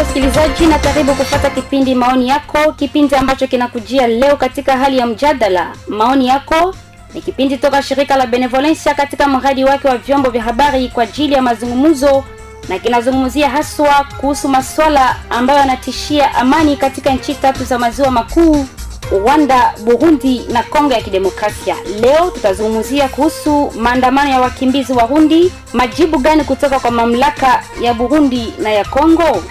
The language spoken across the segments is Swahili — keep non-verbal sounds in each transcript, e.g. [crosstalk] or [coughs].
Amjambo msikilizaji, na karibu kupata kipindi maoni yako, kipindi ambacho kinakujia leo katika hali ya mjadala. Maoni yako ni kipindi toka shirika la Benevolencia katika mradi wake wa vyombo vya habari kwa ajili ya mazungumzo, na kinazungumzia haswa kuhusu masuala ambayo yanatishia amani katika nchi tatu za maziwa makuu Rwanda, Burundi na Kongo ya Kidemokrasia. Leo tutazungumzia kuhusu maandamano ya wakimbizi Warundi, majibu gani kutoka kwa mamlaka ya Burundi na ya Kongo?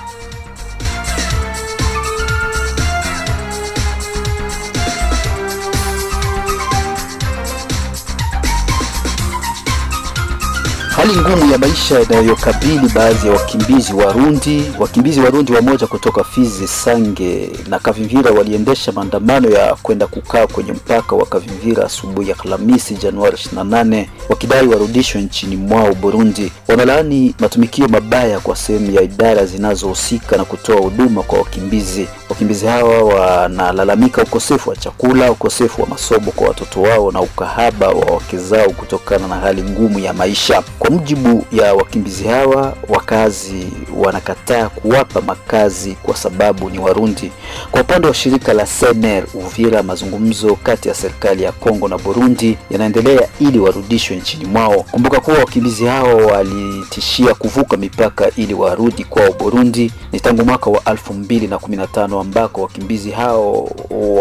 Hali ngumu ya maisha inayokabili baadhi ya wakimbizi Warundi. Wakimbizi Warundi wamoja kutoka Fizi, Sange na Kavimvira waliendesha maandamano ya kwenda kukaa kwenye mpaka wa Kavimvira asubuhi ya Alhamisi Januari 28 wakidai warudishwe nchini mwao Burundi. Wanalaani matumikio mabaya kwa sehemu ya idara zinazohusika na kutoa huduma kwa wakimbizi. Wakimbizi hawa wanalalamika ukosefu wa chakula, ukosefu wa masomo kwa watoto wao na ukahaba wa wake zao kutokana na hali ngumu ya maisha. Kwa mujibu ya wakimbizi hawa, wakazi wanakataa kuwapa makazi kwa sababu ni Warundi. Kwa upande wa shirika la Sener Uvira, mazungumzo kati ya serikali ya Kongo na Burundi yanaendelea ili warudishwe nchini mwao. Kumbuka kuwa wakimbizi hawa walitishia kuvuka mipaka ili warudi kwao Burundi ni tangu mwaka wa 2015 ambako wakimbizi hao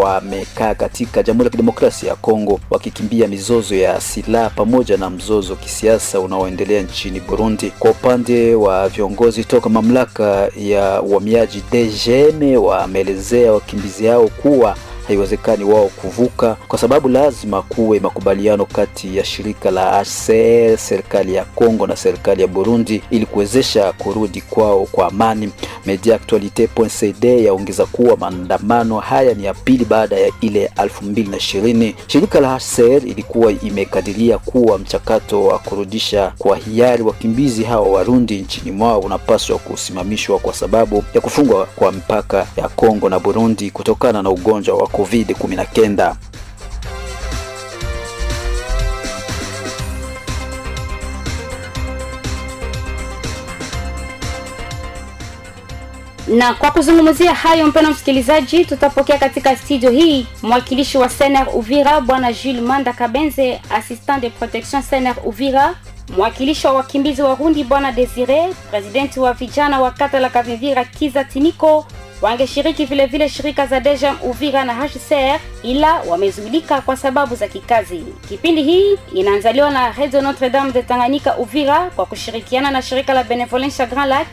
wamekaa katika Jamhuri ya Kidemokrasia ya Kongo wakikimbia mizozo ya silaha pamoja na mzozo kisiasa unaoendelea nchini Burundi. Kwa upande wa viongozi toka mamlaka ya uhamiaji DGM wameelezea wakimbizi hao kuwa haiwezekani wao kuvuka kwa sababu lazima kuwe makubaliano kati ya shirika la HCR, serikali ya Kongo na serikali ya Burundi ili kuwezesha kurudi kwao kwa amani. Media Actualite.cd yaongeza kuwa maandamano haya ni ya pili baada ya ile elfu mbili na ishirini. Shirika la HCR ilikuwa imekadiria kuwa mchakato wa kurudisha kwa hiari wakimbizi hawa Warundi nchini mwao unapaswa kusimamishwa kwa sababu ya kufungwa kwa mpaka ya Kongo na Burundi kutokana na ugonjwa wa COVID-19. Na kwa kuzungumzia hayo, mpendwa msikilizaji, tutapokea katika studio hii mwakilishi wa Sener Uvira bwana Jules Manda Kabenze, assistant de protection Sener Uvira, mwakilishi wa wakimbizi wa Rundi bwana Desire, presidenti wa vijana wa kata la Kavimvira Kiza Tiniko wangeshiriki vile vile shirika za Dejam Uvira na HCR ila wamezuilika kwa sababu za kikazi. Kipindi hii inaanzaliwa na Radio Notre Dame de Tanganyika Uvira kwa kushirikiana na shirika la Benevolence Grand Lac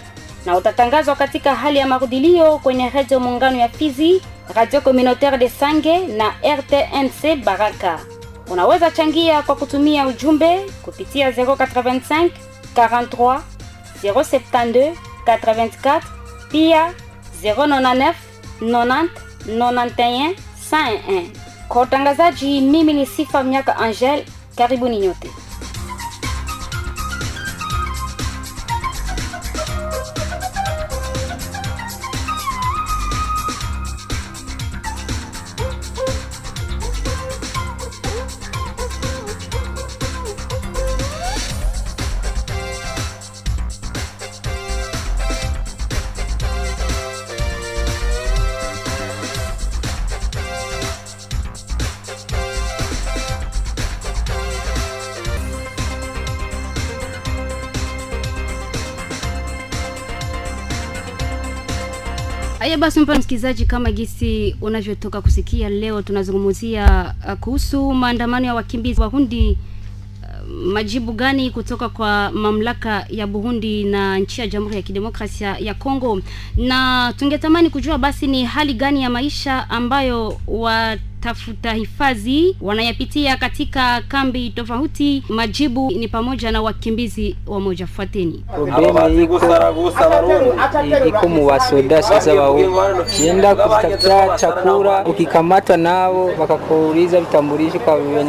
na utatangazwa katika hali ya marudilio kwenye Radio Muungano ya Fizi, Radio Communautaire de Sange na RTNC Baraka. Unaweza changia kwa kutumia ujumbe kupitia 085 43 072 84 pia 099 90 91 101. Kwa utangazaji, mimi ni Sifa Miaka Angel. Karibuni nyote. Haya basi, mpa msikilizaji, kama gisi unavyotoka kusikia, leo tunazungumzia uh, kuhusu maandamano ya wakimbizi Warundi. Uh, majibu gani kutoka kwa mamlaka ya Burundi na nchi ya Jamhuri ya Kidemokrasia ya Kongo, na tungetamani kujua basi ni hali gani ya maisha ambayo watafuta hifadhi wanayapitia katika kambi tofauti. Majibu ni pamoja na wakimbizi wa moja. Fuateni. Iko iko mu wasoda sasa, wao kienda kutafuta chakula, ukikamata nao wakakuuliza vitambulisho,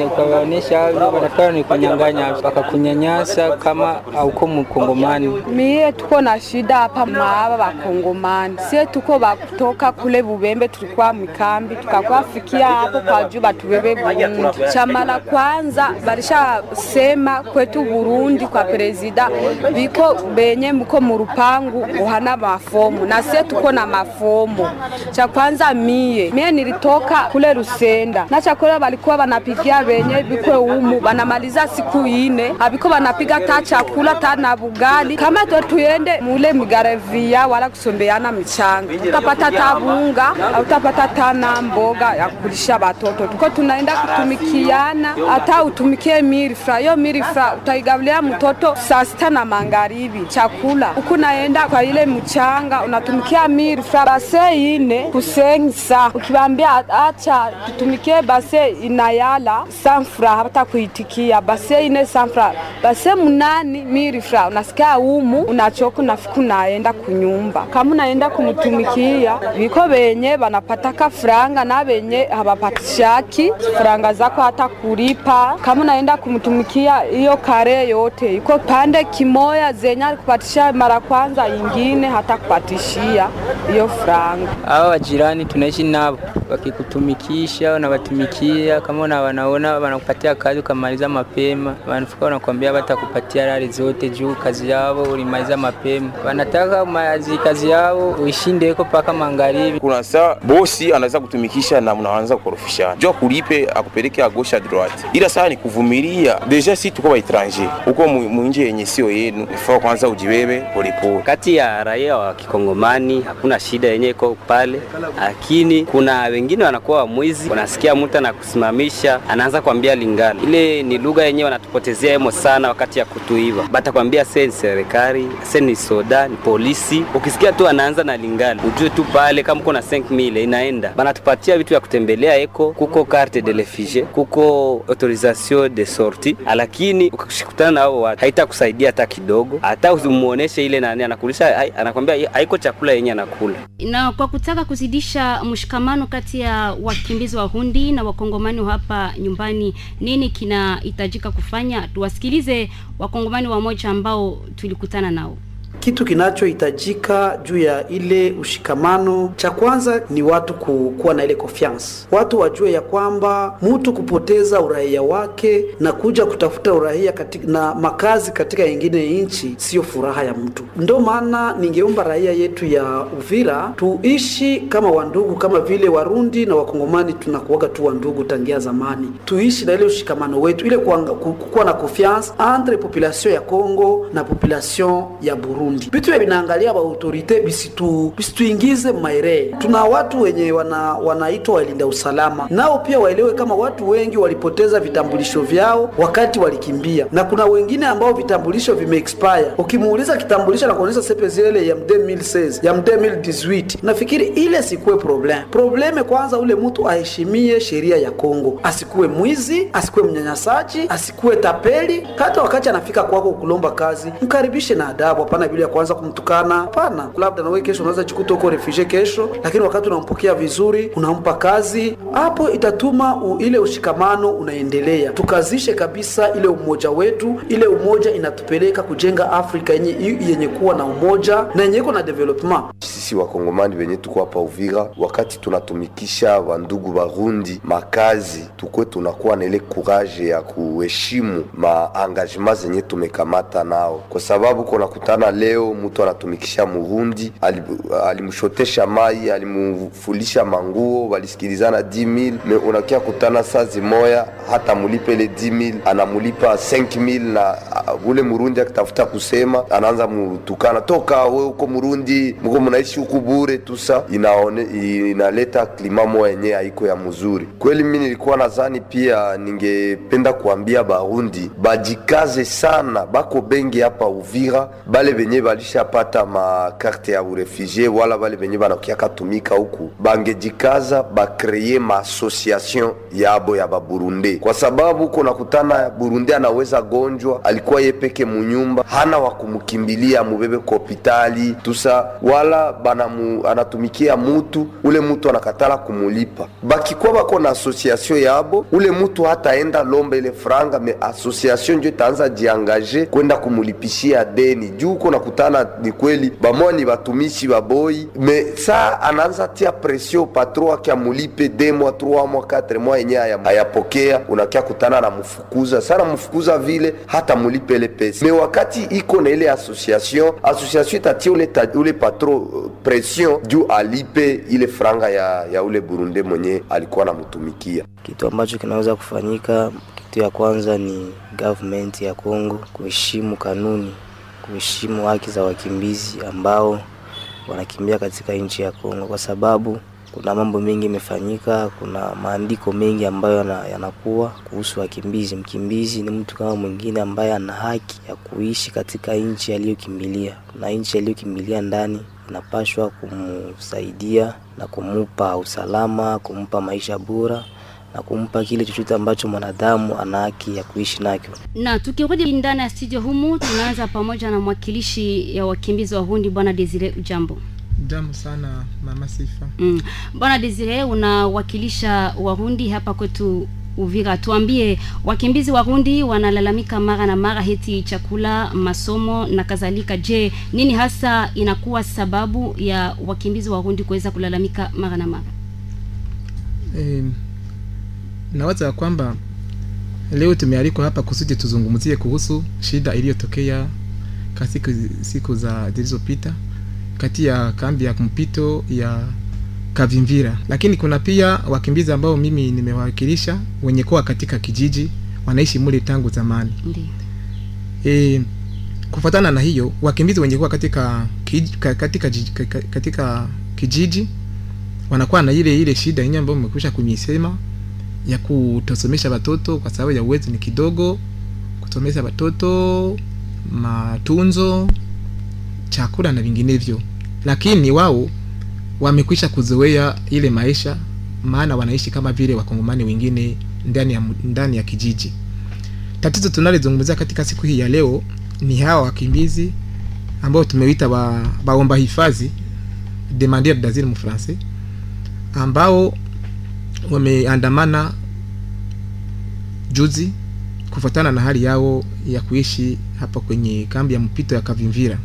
ukawaonesha, wanataka ni kunyang'anya, wakakunyanyasa kama auko mkongomani. Mie tuko na shida hapa maaba bakongomani, sie tuko bakutoka kule Bubembe, tulikuwa mikambi tukakuwa fikia hapo kwa juu batubebe Burundi. Chamala kwanza barisha sema kwetu Burundi kwa prezida biko benye mko murupangu uhana mafomu. Na sie tuko na mafomu. Cha kwanza mie. Mie nilitoka kule Rusenda na chakula balikuwa banapigia benye bikwe umu. Banamaliza siku ine. Abiko banapiga ta chakula ta na bugali. Kama to tuende mule migarevia wala kusombeana michanga utapata tabunga utapata ta na mboga ya kulisha batoto. Tuko tunaenda kutumikiana hata utumikie milifra yo milifra utaigabulia mtoto saa sita na mangaribi chakula. Huku naenda kwa ile mchanga unatumikia milifra base ine kusengisa. Ukibambia acha tutumikie base inayala sanfra hata kuitikia. Base ine sanfra base munani milifra unasikia umu unachoka unafika unaenda kunyumba. Kama unaenda kumtumikia viko benye banapataka franga na benye habapatishaki faranga zako hata kulipa kama unaenda kumtumikia hiyo kare yote iko pande kimoya zenye alikupatisha mara kwanza ingine hata kupatishia hiyo franga Hao wajirani tunaishi nao, wakikutumikisha unawatumikia, kama una wanaona wanakupatia kazi ukamaliza mapema, wanafika wanakuambia watakupatia rari zote juu kazi yao ulimaliza mapema. Wanataka mazi kazi yao uishinde iko paka magharibi. kuna saa bosi anaweza kutumikisha na mnaanza kukorofishana jua kulipe akupeleke a a droite, ila saa ni kuvumilia. Deja si tuko ba etranger huko mu- mwinji yenye sio yenu, ifaa kwanza ujibebe polepole. kati ya raia wa kikongomani hakuna shida yenye iko pale, lakini kuna wengine wanakuwa wamwizi, wanasikia mtu anakusimamisha anaanza kuambia lingala. Ile ni lugha yenye wanatupotezea emo sana wakati ya kutuiva, batakwambia se ni serikali, se ni soda, ni polisi. Ukisikia tu anaanza na lingala, ujue tu pale kama uko na 5000 inaenda, banatupatia vitu vya kutembelea eko, kuko carte de refugie, kuko autorisation de sortie, lakini ukishikutana na hao watu haitakusaidia hata kidogo, hata usimuoneshe ile nani anakulisha, anakwambia haiko chakula yenye anakula. na kwa kutaka kuzidisha mshikamano kati ya wakimbizi wa Hundi na wakongomani hapa nyumbani, nini kinahitajika kufanya? Tuwasikilize wakongomani wamoja ambao tulikutana nao. Kitu kinachohitajika juu ya ile ushikamano, cha kwanza ni watu kukuwa na ile confiance, watu wajue ya kwamba mtu kupoteza uraia wake na kuja kutafuta uraia katika, na makazi katika nyingine nchi sio furaha ya mtu. Ndio maana ningeomba raia yetu ya Uvira tuishi kama wandugu, kama vile Warundi na Wakongomani tunakuwaga tu wandugu tangia zamani. Tuishi na ile ushikamano wetu, ile kuwa kukuwa na confiance entre population ya Congo na population ya Burundi. Vitu vya vinaangalia ba autorite bisitu bisituingize maere. Tuna watu wenye wana wanaitwa walinda usalama, nao pia waelewe kama watu wengi walipoteza vitambulisho vyao wakati walikimbia, na kuna wengine ambao vitambulisho vime expire. Ukimuuliza kitambulisho na kuonyesha zile ya 2016 ya 2018, nafikiri ile sikuwe problem. Probleme kwanza, ule mtu aheshimie sheria ya Kongo, asikuwe mwizi, asikuwe mnyanyasaji, asikuwe tapeli. Hata wakati anafika kwako kulomba kazi, mkaribishe na adabu. Hapana vile ya kuanza kumtukana, hapana. Labda na wewe kesho unaweza jikuta huko refugee kesho, lakini wakati unampokea vizuri, unampa kazi, hapo itatuma u, ile ushikamano unaendelea. Tukazishe kabisa ile umoja wetu, ile umoja inatupeleka kujenga Afrika yenye, yenye kuwa na umoja na yenye iko na development. sisi wakongomani wenye tuko hapa Uvira, wakati tunatumikisha wandugu warundi makazi, tukwe tunakuwa na ile courage ya kuheshimu maengagement zenye tumekamata nao, kwa sababu kunakutana leo mtu anatumikisha Murundi, ali- alimshotesha mai, alimufulisha manguo, walisikilizana 10000 me unakia kutana saa zimoya hata mulipe ile 10000 anamulipa 5000 na ule Murundi akitafuta kusema anaanza mutukana, toka we uko Murundi, mko munaishi huku bure tusa, inaone inaleta klima moya yenye haiko ya mzuri kweli. Mimi nilikuwa nadhani pia, ningependa kuambia Barundi bajikaze sana, bako bengi hapa Uvira, bale benye balishapata makarte ya urefugie wala bale benye banakiaka tumika huku, bangejikaza bakreye maasociation yabo ya Baburunde, kwa sababu kunakutana burunde anaweza gonjwa, alikuwa yepeke munyumba, hana wakumukimbilia mubebe kwa hopitali tusa, wala banamu, anatumikia mutu ule mutu anakatala kumulipa. Bakikuwa bako na association yabo ule mutu hataenda lomba ile franga me association njo itaanza jiangaje kwenda kumulipishia deni. Juu nakutana ni kweli bamoya ni batumishi baboi me saa anaanza tia presio patro ake amulipe de mois 3 mois 4 mois yenye ayapokea unakia kutana na mfukuza. Sana mfukuza vile hata mulipe ile pesa. Me wakati iko na ile association association itatia ule, ule patron uh, pression juu alipe ile franga ya, ya ule burunde mwenye alikuwa namutumikia. Kitu ambacho kinaweza kufanyika, kitu ya kwanza ni government ya Kongo kuheshimu kanuni, kuheshimu haki za wakimbizi ambao wanakimbia katika nchi ya Kongo, kwa sababu kuna mambo mengi imefanyika, kuna maandiko mengi ambayo yana- yanakuwa kuhusu wakimbizi. Mkimbizi ni mtu kama mwingine ambaye ana haki ya kuishi katika nchi aliyokimbilia, na nchi aliyokimbilia ndani inapashwa kumsaidia na kumupa usalama, kumpa maisha bora na kumpa kile chochote ambacho mwanadamu ana haki ya kuishi nacho. na tukirudi ndani ya studio humu tunaanza pamoja na mwakilishi ya wakimbizi wa Hundi, bwana Desire Ujambo. Jambo sana mama Sifa. Mm. Bwana Desire unawakilisha Warundi hapa kwetu Uvira. Tuambie, wakimbizi Warundi wanalalamika mara na mara heti chakula, masomo na kadhalika. Je, nini hasa inakuwa sababu ya wakimbizi Warundi kuweza kulalamika mara na mara? E, nawaza ya kwamba leo tumealikwa hapa kusudi tuzungumzie kuhusu shida iliyotokea katika siku za zilizopita kati ya kambi ya mpito ya Kavimvira, lakini kuna pia wakimbizi ambao mimi nimewakilisha wenye kuwa katika kijiji wanaishi mule tangu zamani. E, kufuatana na hiyo wakimbizi wenye kuwa katika, katika, jiji- ka- ka- katika kijiji wanakuwa na ile ile shida yenyewe ambayo mmekwisha kumisema ya kutosomesha watoto kwa sababu ya uwezo ni kidogo, kusomesha watoto, matunzo, chakula na vinginevyo, lakini wao wamekwisha kuzoea ile maisha, maana wanaishi kama vile wakongomani wengine ndani ya, ndani ya kijiji. Tatizo tunalizungumzia katika siku hii ya leo ni hawa wakimbizi ambao tumewita wa, waomba hifadhi demandeur d'asile mu ambao wameandamana juzi kufuatana na hali yao ya kuishi hapa kwenye kambi ya mpito ya Kavimvira.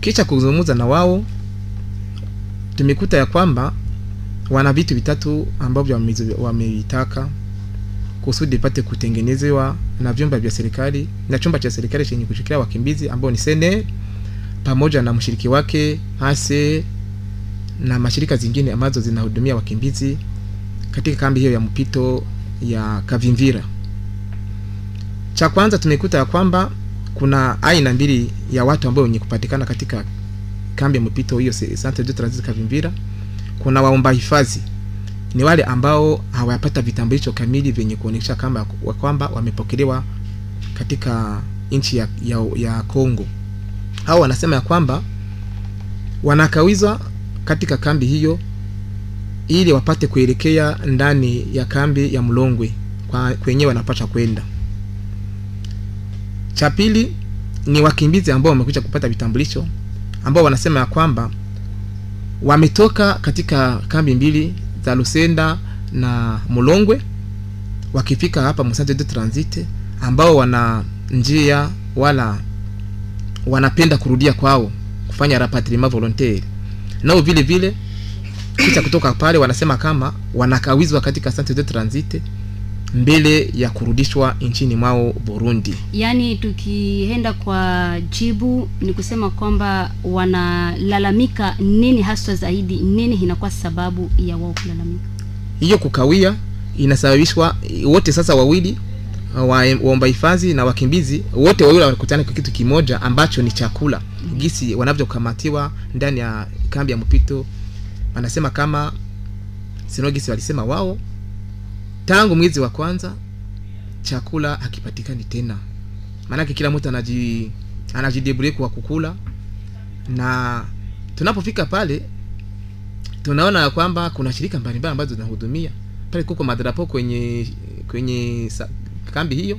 Kisha kuzungumza na wao, tumekuta ya kwamba wana vitu vitatu ambavyo wameitaka kusudi ipate kutengenezewa na vyumba vya serikali na chumba cha serikali chenye kushikilia wakimbizi ambao ni sene pamoja na mshiriki wake ase na mashirika zingine ambazo zinahudumia wakimbizi katika kambi hiyo ya mpito ya Kavimvira. Cha kwanza tumekuta ya kwamba kuna aina mbili ya watu ambao wenye kupatikana katika kambi ya mpito hiyo Centre de Transit Kavimvira. Kuna waomba hifadhi ni wale ambao hawayapata vitambulisho kamili vyenye kuonyesha kama wa kwamba wamepokelewa katika nchi ya, ya, ya Kongo. Hao wanasema ya kwamba wanakawizwa katika kambi hiyo ili wapate kuelekea ndani ya kambi ya Mlongwe kwa kwenye wanapata kwenda. Cha pili ni wakimbizi ambao wamekuja kupata vitambulisho ambao wanasema ya kwamba wametoka katika kambi mbili za Lusenda na Mulongwe wakifika hapa Musante de Transit ambao wana njia wala wanapenda kurudia kwao kufanya rapatriement volontaire. Nao vile vile kisha kutoka pale wanasema kama wanakawizwa katika Centre de Transit mbele ya kurudishwa nchini mwao Burundi. Yaani tukienda kwa jibu ni kusema kwamba wanalalamika nini haswa zaidi, nini inakuwa sababu ya wao kulalamika? Hiyo kukawia inasababishwa wote sasa wawili wa- waomba hifadhi na wakimbizi wote wawili wanakutana kwa kitu kimoja ambacho ni chakula. Gisi wanavyokamatiwa ndani ya kambi ya mpito, wanasema kama sino gisi walisema wao, tangu mwezi wa kwanza chakula hakipatikani tena, maanake kila mtu anaji anajidebrie kwa kukula, na tunapofika pale tunaona kwamba kuna shirika mbalimbali ambazo zinahudumia pale. Kuko madrapo kwenye kwenye kambi hiyo,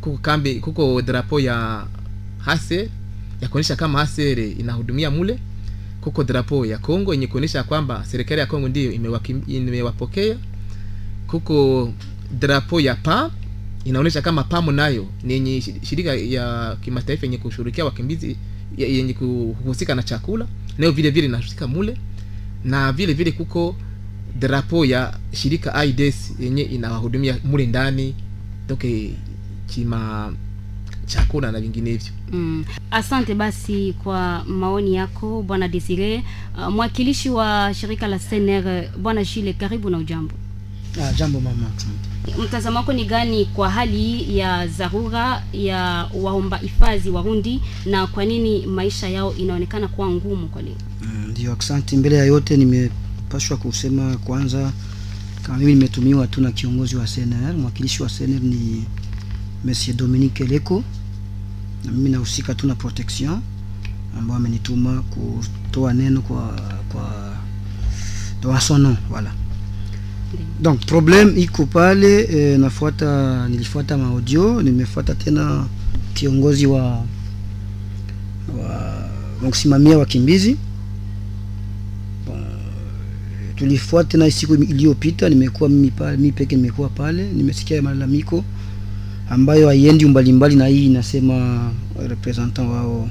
kuko kambi, kuko drapo ya hase, ya kuonyesha kama Hasere inahudumia mule. Kuko drapo ya Kongo yenye kuonyesha kwamba serikali ya Kongo ndiyo imewapokea. Kuko drapo ya PAM inaonyesha kama PAM nayo ni yenye shirika ya kimataifa yenye kushughulikia wakimbizi yenye kuhusika na chakula nayo vile vile inahusika mule. Na vile vile kuko drapo ya shirika IDS yenye inawahudumia mule ndani toke kima chakula na vinginevyo Mm. Asante basi kwa maoni yako bwana Desire. Uh, mwakilishi wa shirika la CNR bwana Shile, karibu na ujambo. Ah, jambo mama, asante. Mtazamo wako ni gani kwa hali ya dharura ya waomba hifadhi Warundi na kwa nini maisha yao inaonekana kuwa ngumu kwa leo? Mm, Ndio, asante. Mbele ya yote nimepashwa kusema kwanza, kama mimi nimetumiwa tu na kiongozi wa CNR, mwakilishi wa CNR ni Monsieur Dominique Eleko, na mimi nahusika tu na protection, ambao amenituma kutoa neno kwa kwa dans son nom, voilà. Donc problem iko pale eh, nafuata nilifuata maaudio, nimefuata tena kiongozi wa wa kusimamia wakimbizi tulifuata na siku iliyopita, nimekuwa mimi pale, mimi peke nimekuwa pale, nimesikia malalamiko ambayo haiendi umbali mbali na hii inasema representant wao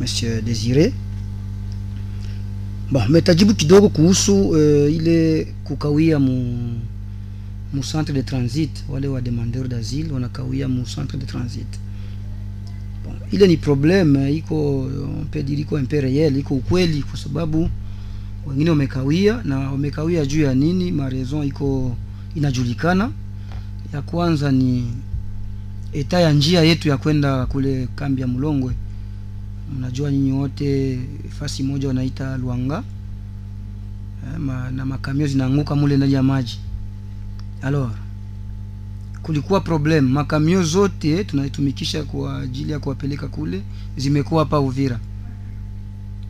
Monsieur Desire. Bon, metajibu kidogo kuhusu uh, ile kukawia mu mu centre de transit, wale wa demandeur d'asile wanakawia mu centre de transit. Bon, ile ni problème iko on peut dire iko un peu réel, iko ukweli kwa sababu wengine wamekawia na wamekawia juu ya nini? Marezo iko inajulikana. Ya kwanza ni eta ya njia yetu ya kwenda kule kambi ya Mulongwe. Mnajua nyinyi wote fasi moja wanaita Luanga eh, ma, na makamio zinaanguka mule ndani ya maji. Alors kulikuwa problem, makamio zote tunaitumikisha kwa ajili ya kuwapeleka kule zimekuwa hapa Uvira.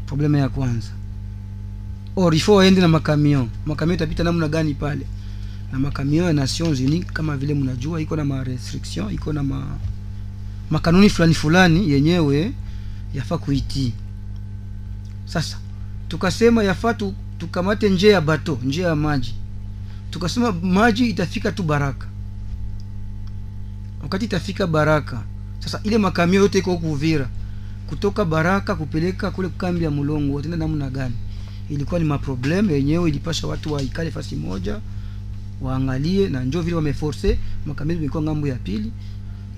Problema ya kwanza or faut waende na makamion. Makamion itapita namna gani pale? Na makamion ya Nations Unies kama vile mnajua iko na ma restriction, iko na ma makanuni fulani fulani yenyewe yafaa kuitii. Sasa tukasema yafaa tu, tukamate njia ya bato, njia ya maji. Tukasema maji itafika tu Baraka. Wakati itafika Baraka, sasa ile makamio yote iko Uvira, kutoka Baraka kupeleka kule kambi ya Mulongo, watenda namna gani? Ilikuwa ni maprobleme yenyewe, ilipasha watu waikale fasi moja waangalie, na njo vile wameforce makamili Ilikuwa ng'ambo ya pili,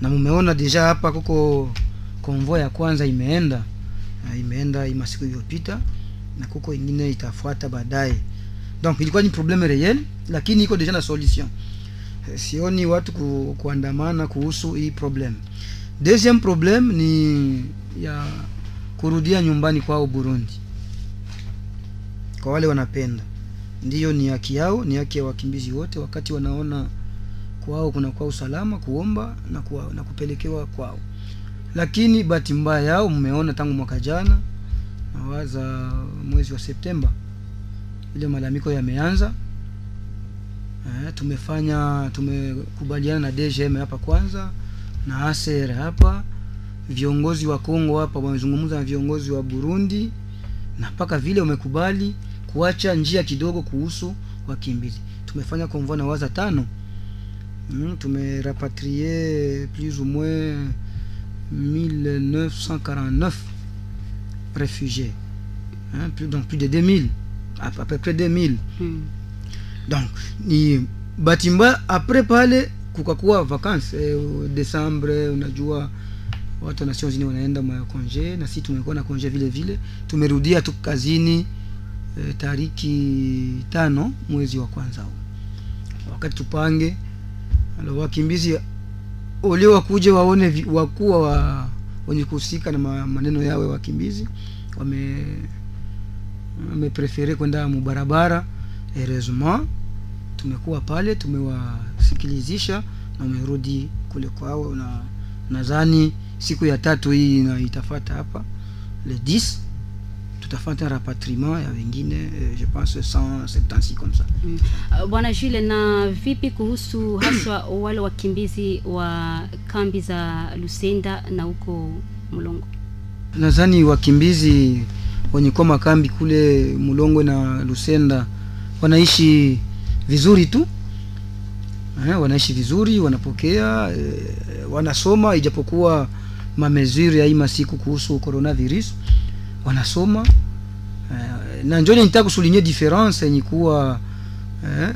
na mumeona deja hapa kuko konvoi ya kwanza imeenda imeenda ima siku iliyopita, na kuko ingine itafuata baadaye. Donc ilikuwa ni probleme real, lakini iko deja na solution. Sioni watu ku, kuandamana kuhusu hii problem. Deuxième problem ni ya kurudia nyumbani kwao Burundi kwa wale wanapenda, ndiyo ni haki yao, ni haki ya wakimbizi wote, wakati wanaona kwao kuna kwa usalama kuomba na, kuwa, na kupelekewa kwao. Lakini bahati mbaya yao, mmeona tangu mwaka jana, nawaza mwezi wa Septemba, ile malalamiko yameanza. Eh, tumefanya tumekubaliana na DGM hapa kwanza na ACR hapa, viongozi wa Kongo hapa wamezungumza na viongozi wa Burundi na mpaka vile wamekubali kuacha njia kidogo kuhusu wakimbizi. Tumefanya konvoi na waza tano mm, tumerapatrie plus ou moins 1949 réfugiés hein, plus, donc plus de 2000 à, à peu près 2000 Hmm. donc ni bahati mbaya apres pale kukakuwa vacances eh, Desembre, unajua watu wa Nations Unies wanaenda ma konje na sisi tumekuwa na konje vile vile. Tumerudia tu kazini e, tariki tano mwezi wa kwanza huu, wakati tupange wakimbizi ole wakuje waone wakuwa wa wenye kuhusika na maneno yawe ya wakimbizi wame wameprefere kwenda mubarabara. Heureusement tumekuwa pale, tumewasikilizisha na umerudi kule kwao, na nadhani siku ya tatu hii na itafata hapa le 10 tutafata rapatriement ya wengine eh, je pense 176 comme ça Mm. Uh, Bwana Jules, na vipi kuhusu [coughs] haswa wale wakimbizi wa kambi za Lusenda na huko Mlongo? nadhani wakimbizi wenye kuwa makambi kule Mulongo na Lusenda wanaishi vizuri tu eh, wanaishi vizuri, wanapokea eh, wanasoma, ijapokuwa mamezuri ya hii masiku kuhusu coronavirus wanasoma. Eh, na njoni nitaka kusulinye difference yenye kuwa eh,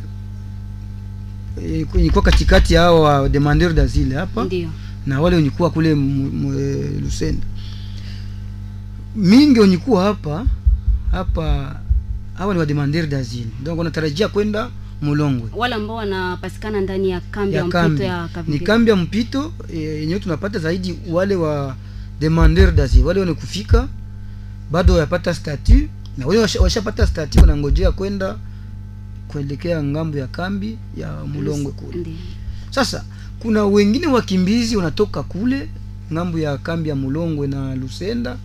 yenye kuwa katikati hao wa demandeur d'asile hapa na wale wenye kuwa kule eh, Lusenda. Mingi wenye kuwa hapa hapa hawa ni wa demandeur d'asile. Donc wanatarajia kwenda Mulongwe. Wale ambao wanapatikana ndani ya kambi ya, ya mpito ya ni Kavimvira. kambi ya mpito eh, yenyewe tunapata zaidi wale wa demandeur d'asile. Wale wenye kufika bado wayapata statut na wao washapata statut wanangojea kwenda kuelekea ng'ambo ya kambi ya Mulongwe kule sasa kuna wengine wakimbizi wanatoka kule ng'ambo ya kambi ya Mulongwe na Lusenda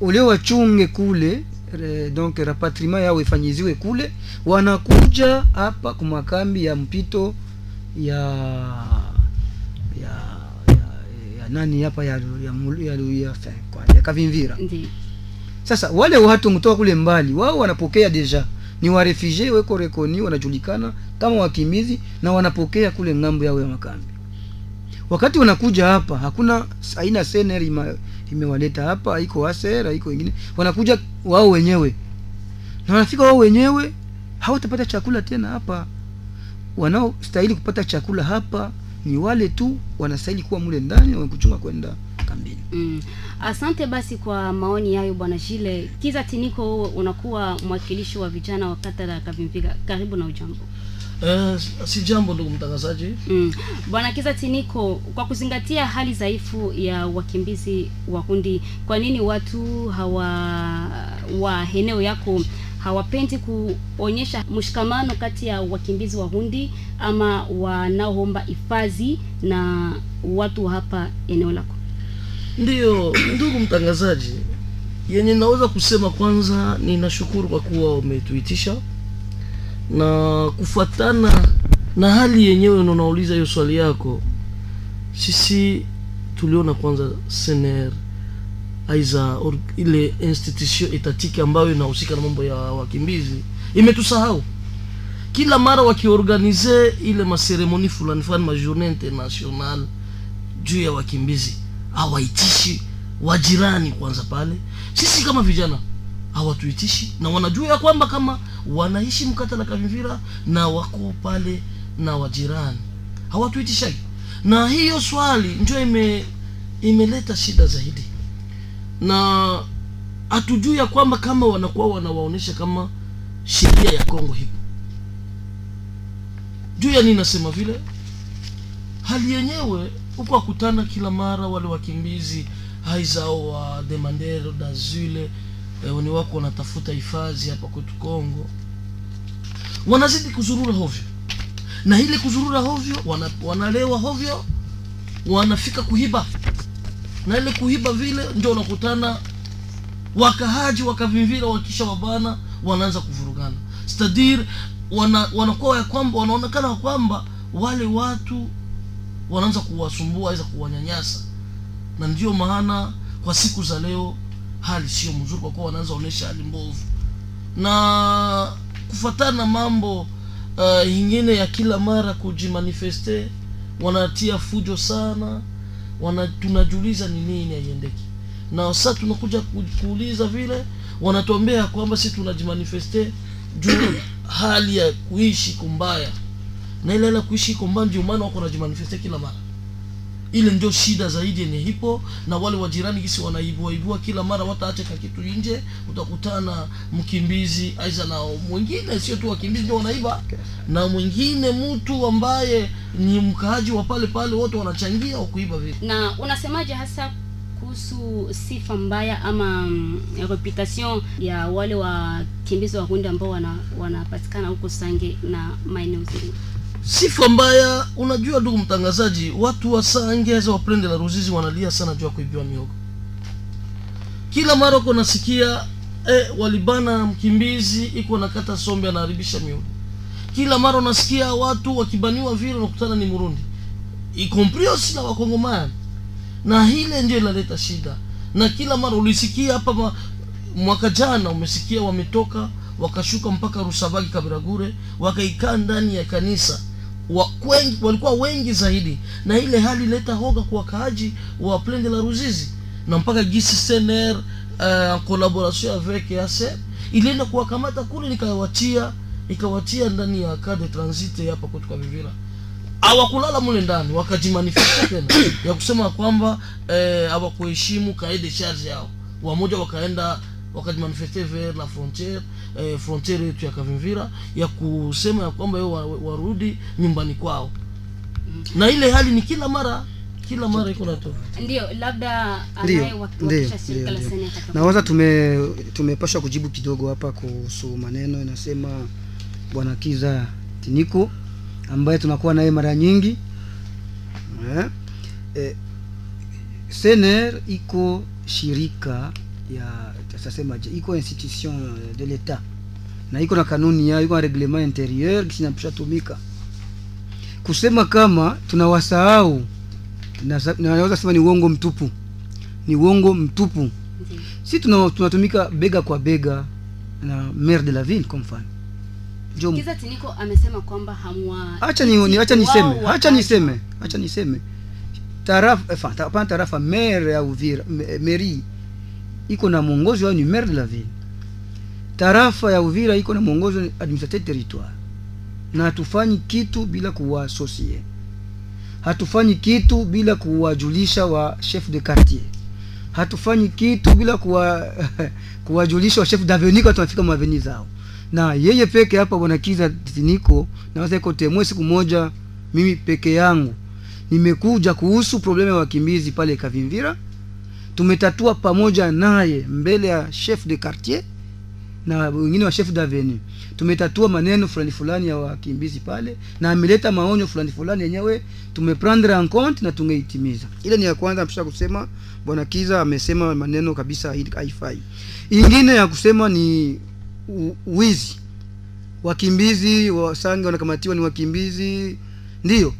ule wachunge kule re, donc rapatriement yao ifanyiziwe kule, wanakuja hapa kwa makambi ya mpito ya ya ya, ya nani hapa ya ya, ya, ya, ya, ya, ya Kavimvira. Ndio. Sasa wale watu mtoka kule mbali wao wanapokea deja ni wa refugee weko rekoni, wanajulikana kama wakimbizi na wanapokea kule ng'ambo yao ya makambi. Wakati wanakuja hapa hakuna aina sener imewaleta hapa, iko asera iko wengine, wanakuja wao wenyewe na wanafika wao wenyewe, hawatapata chakula tena hapa. Wanaostahili kupata chakula hapa ni wale tu wanastahili kuwa mule ndani wakuchunga kwenda kambini. Mm. Asante basi kwa maoni hayo bwana Jile. Kiza Tiniko, wewe unakuwa mwakilishi wa vijana wa kata la Kavimvika, Karibu na ujambo. Uh, si jambo ndugu mtangazaji. Mm. Bwana Kiza Tiniko, kwa kuzingatia hali dhaifu ya wakimbizi wa kundi, kwa nini watu hawa wa eneo yako hawapendi kuonyesha mshikamano kati ya wakimbizi wa kundi ama wanaoomba hifadhi na watu hapa eneo lako? Ndiyo ndugu mtangazaji, yenye naweza kusema kwanza, ninashukuru kwa kuwa umetuitisha. Na kufuatana na hali yenyewe, na unauliza hiyo swali yako. Sisi tuliona kwanza CNR aiza or, ile institution etatiki ambayo inahusika na mambo ya wakimbizi. Imetusahau. Kila mara wakiorganize ile maseremoni fulani fulani majournée international juu ya wakimbizi hawaitishi wajirani kwanza pale. Sisi kama vijana hawatuitishi na wanajua ya kwamba kama wanaishi mkata la kavimvira na wako pale na wajirani hawatuitishai, na hiyo swali ndio ime imeleta shida zaidi. Na hatujui ya kwamba kama wanakuwa wanawaonyesha kama sheria ya Kongo hipo juu ya nini nasema vile? Hali yenyewe huko wakutana kila mara wale wakimbizi hai zao wa demandero da zule eh, ni wako wanatafuta hifadhi hapa kwetu Kongo. Wanazidi kuzurura hovyo. Na ile kuzurura hovyo wana, wanalewa hovyo wanafika kuhiba na ile kuhiba vile ndio unakutana wakahaji wakavimvira wakisha wabana wanaanza kuvurugana. Stadir wanakuwa wana, ya kwamba wanaonekana kwamba wale watu wanaanza kuwasumbua aweza kuwanyanyasa. Na ndio maana kwa siku za leo hali sio mzuri kwa kuwa wanaanza onyesha hali mbovu. Na kufuatana na mambo uh, ingine ya kila mara kujimanifeste wanatia fujo sana wana tunajiuliza ni nini haiendeki. Na sasa tunakuja kuuliza vile wanatuambia kwamba si tunajimanifeste juu hali ya kuishi kumbaya na ile hali kuishi iko mbali, ndio maana wako wanajimanifeste kila mara. Ile ndio shida zaidi yenye hipo na wale wajirani kisi wanaibua ibua kila mara wataacha kitu nje utakutana mkimbizi aiza na mwingine sio tu wakimbizi ndio wanaiba. Na mwingine mtu ambaye ni mkaaji wa pale pale wote wanachangia wa kuiba na unasemaje hasa kuhusu sifa mbaya ama mm, reputation ya wale wakimbizi Warundi ambao wanapatikana wana, huko Sange na maeneo zingine? Sifa mbaya unajua ndugu mtangazaji watu wa sangeza waprende la ruzizi wanalia sana juu ya kuibiwa miogo. Kila mara uko nasikia eh, walibana mkimbizi iko nakata sombe anaharibisha miogo. Kila mara unasikia watu wakibaniwa vile unakutana ni murundi. Ikompriosi na wakongomani. Na hile ndio inaleta shida. Na kila mara ulisikia hapa mwaka jana umesikia wametoka wakashuka mpaka rusabagi kabiragure wakaikaa ndani ya kanisa wa, wengi, walikuwa wengi zaidi. Na ile hali ileta hoga kwa wakaaji wa plende la ruzizi. Na mpaka gisi cnr uh, en collaboration avec aser ilienda kuwakamata kule nikawatia ikawatia ndani ya cas de transit hapa kwetu kwa vivira. Hawakulala mule ndani wakajimanifesta tena ya kusema kwamba eh, hawakuheshimu eh, kaede charge yao. Wamoja wakaenda wakajimanifeste vers la frontiere eh, frontiere yetu ya kavimvira ya kusema ya kwamba yo wa- warudi nyumbani kwao na ile hali ni kila mara kila mara iko natoka ndio labda Ndio, anayewakilisha shirika la ndio, Sene ndio. nawaza tume tumepasha kujibu kidogo hapa kuhusu maneno inasema bwana kiza tiniko ambaye tunakuwa naye mara nyingi eh, eh, Sener iko shirika ya tasemaje iko institution de l'etat na iko na kanuni yao iko na reglement interieur kisinapisha tumika kusema kama tunawasahau. Na, naweza sema ni uongo mtupu. Ni uongo mtupu si tuna- tunatumika bega kwa bega na maire de la ville kwa mfano Acha ni, ni acha niseme wao hacha niseme acha niseme. Tarafa enfin, tarafa maire ya Uvira mairie iko na mwongozi wao ni maire de la ville. Tarafa ya Uvira iko na mwongozo ni administrateur territoire. Na hatufanyi kitu bila kuwasosie, hatufanyi kitu bila kuwajulisha wa chef de quartier. Hatufanyi kitu bila kuwa [laughs] kuwajulisha wa chef d'avenue kwa tunafika maveni zao. Na yeye peke hapa bwana kiza tiniko naweza iko temwe siku moja mimi peke yangu nimekuja kuhusu problemu ya wakimbizi pale kavimvira tumetatua pamoja naye mbele ya chef de quartier na wengine wa chef d'avenue. Tumetatua maneno fulani fulani ya wakimbizi pale na ameleta maonyo fulani fulani yenyewe. Tumeprendre en compte na tungeitimiza. Ile ni ya kwanza mpisha kusema. Bwana kiza amesema maneno kabisa hai- haifai. Ingine ya kusema ni wizi. Wakimbizi wasange wanakamatiwa ni wakimbizi. Ndiyo.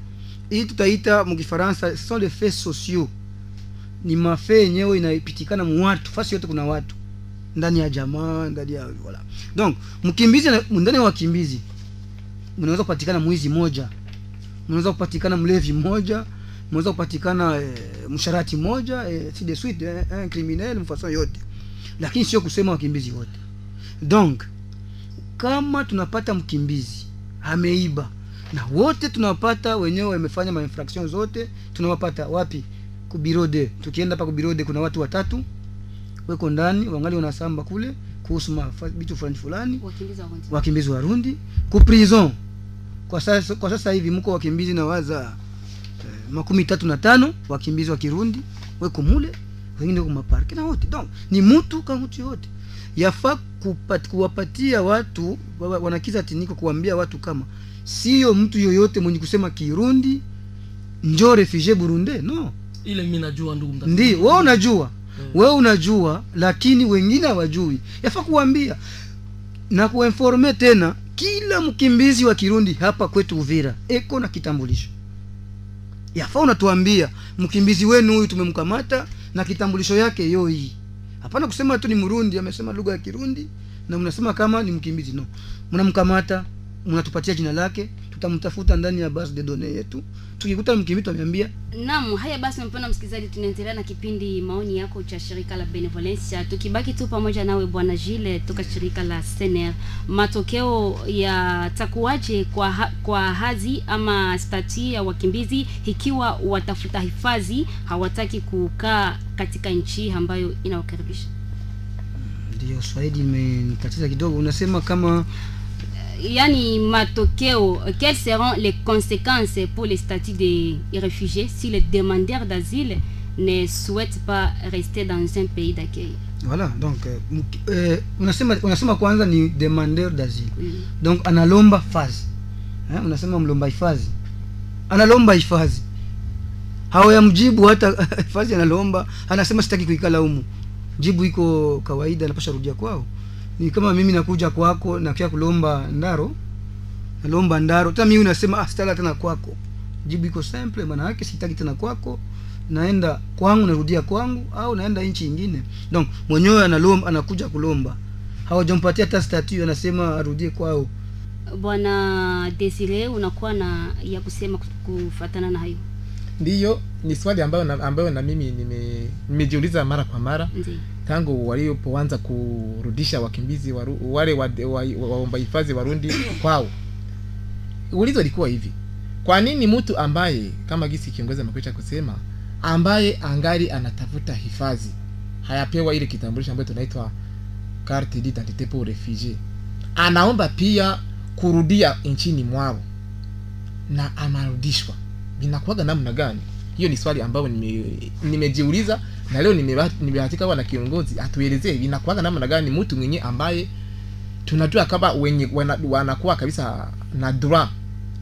Hii tutaita mkifaransa sont les faits sociaux ni mafe yenyewe inapitikana muwatu fasi yote kuna watu. Ndani ya jamaa ndani ya voilà. donc mkimbizi ndani ya wakimbizi mnaweza kupatikana mwizi moja. Mnaweza kupatikana mlevi moja. Mnaweza kupatikana e, msharati moja e, si de suite eh, un criminel mfason yote. Lakini sio kusema wakimbizi wote. Donc kama tunapata mkimbizi ameiba na wote tunawapata wenyewe wamefanya mainfraction zote tunawapata wapi kubirode tukienda pa kubirode kuna watu watatu weko ndani wangali wanasamba kule kuhusu vitu fulani fulani. Wakimbizi wa rundi. Warundi ku prison. Kwa sasa, kwa sasa hivi mko wakimbizi na waza eh, makumi tatu na tano wakimbizi wa kirundi weko mule wengine weko maparke na wote. Donc ni mtu kama mtu yote. Yafaa kupat, kuwapatia watu wa- wa- wanakiza tiniko kuambia watu kama sio mtu yoyote mwenye kusema kirundi njo refugee Burundi no ile mimi najua ndugu mtakatifu ndio wewe unajua. Wewe unajua lakini wengine hawajui. Yafaa kuambia na kuinforme tena kila mkimbizi wa kirundi hapa kwetu uvira eko na kitambulisho. Yafaa unatuambia mkimbizi wenu huyu tumemkamata na kitambulisho yake yo hii. Hapana kusema tu ni mrundi amesema lugha ya kirundi na mnasema kama ni mkimbizi no. Mnamkamata mnatupatia jina lake tutamtafuta ndani ya base de données yetu tukikuta mkimbi tumeambia Naam, haya basi, mpendwa msikilizaji, tunaendelea na kipindi maoni yako cha shirika la Benevolencia, tukibaki tu pamoja nawe bwana Jile toka shirika la Sener. Matokeo yatakuwaje kwa ha, kwa hadhi ama stati ya wakimbizi ikiwa watafuta hifadhi hawataki kukaa katika nchi ambayo inawakaribisha? ndio swahili imenitatiza kidogo unasema kama yani matokeo quelles seront les conséquences pour les statuts des réfugiés si les demandeurs d'asile ne souhaitent pas rester dans un pays d'accueil? Voilà donc euh, eh, unasema unasema kwanza ni demandeur d'asile. Donc analomba fazi eh, unasema mlomba hifadhi analomba hifadhi hawayamjibu hata [laughs] hifadhi analomba anasema sitaki kuikala humu jibu iko kawaida anapasha rudia kwao ni kama mimi nakuja kwako nakia kulomba ndaro nalomba ndaro. Tena mimi unasema ah, sitala tena kwako. Jibu iko simple maana yake sitaki tena kwako. Naenda kwangu narudia kwangu au naenda nchi ingine donc mwenyewe analomba anakuja kulomba. Hawajampatia hata statue, anasema arudie kwao. Bwana desire unakuwa na ya kusema kufatana na hayo? Ndiyo ni swali ambayo na, ambayo na mimi nime- nimejiuliza mara kwa mara. Ndiyo. Tangu walipoanza kurudisha wakimbizi waru, wale waomba wa, wa, waomba hifadhi warundi [coughs] kwao. Ulizo likuwa hivi. Kwa nini mtu ambaye kama gisi kiongozi amekwisha kusema ambaye angali anatafuta hifadhi hayapewa ile kitambulisho ambayo tunaitwa carte d'identité pour réfugié anaomba pia kurudia nchini mwao na anarudishwa. Vinakuwaga namna gani? Hiyo ni swali ambayo nimejiuliza nime- nimejiuliza na leo nimeba- nimebahatika kuwa na kiongozi atuelezee inakuwaga namna gani mtu mwenye ambaye tunajua kama wenye wana, wanakuwa kabisa na dra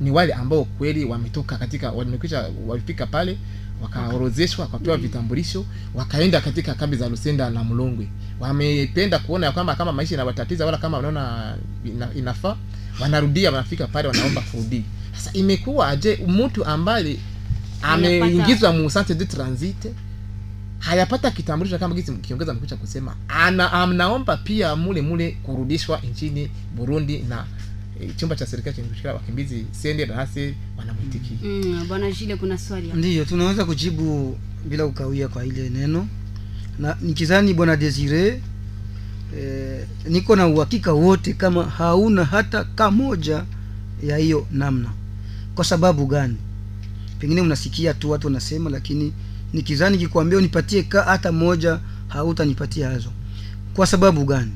ni wale ambao kweli wametoka katika wamekwisha walifika pale wakaorozeshwa wakapewa vitambulisho wakaenda katika kambi za Lusenda na Mlongwe wamependa kuona ya kwamba kama maisha inawatatiza wala kama wanaona ina, inafaa wanarudia wanafika pale wanaomba kurudi sasa imekuwa je, mtu ambaye ameingizwa mu centre de transit hayapata kitambulisho kama gisi mkiongeza mkucha kusema. Ana amnaomba pia mule mule kurudishwa nchini Burundi na e, chumba cha serikali cha kushika wakimbizi sende darasi wanamwitikia mm, bwana jile kuna swali hapo. Ndio tunaweza kujibu bila ukawia kwa ile neno. Na nikizani bwana desire eh, niko na uhakika wote kama hauna hata kamoja ya hiyo namna. Kwa sababu gani? Pengine unasikia tu watu wanasema lakini nikizani kikwambia unipatie ka hata moja hautanipatia hazo. Kwa sababu gani?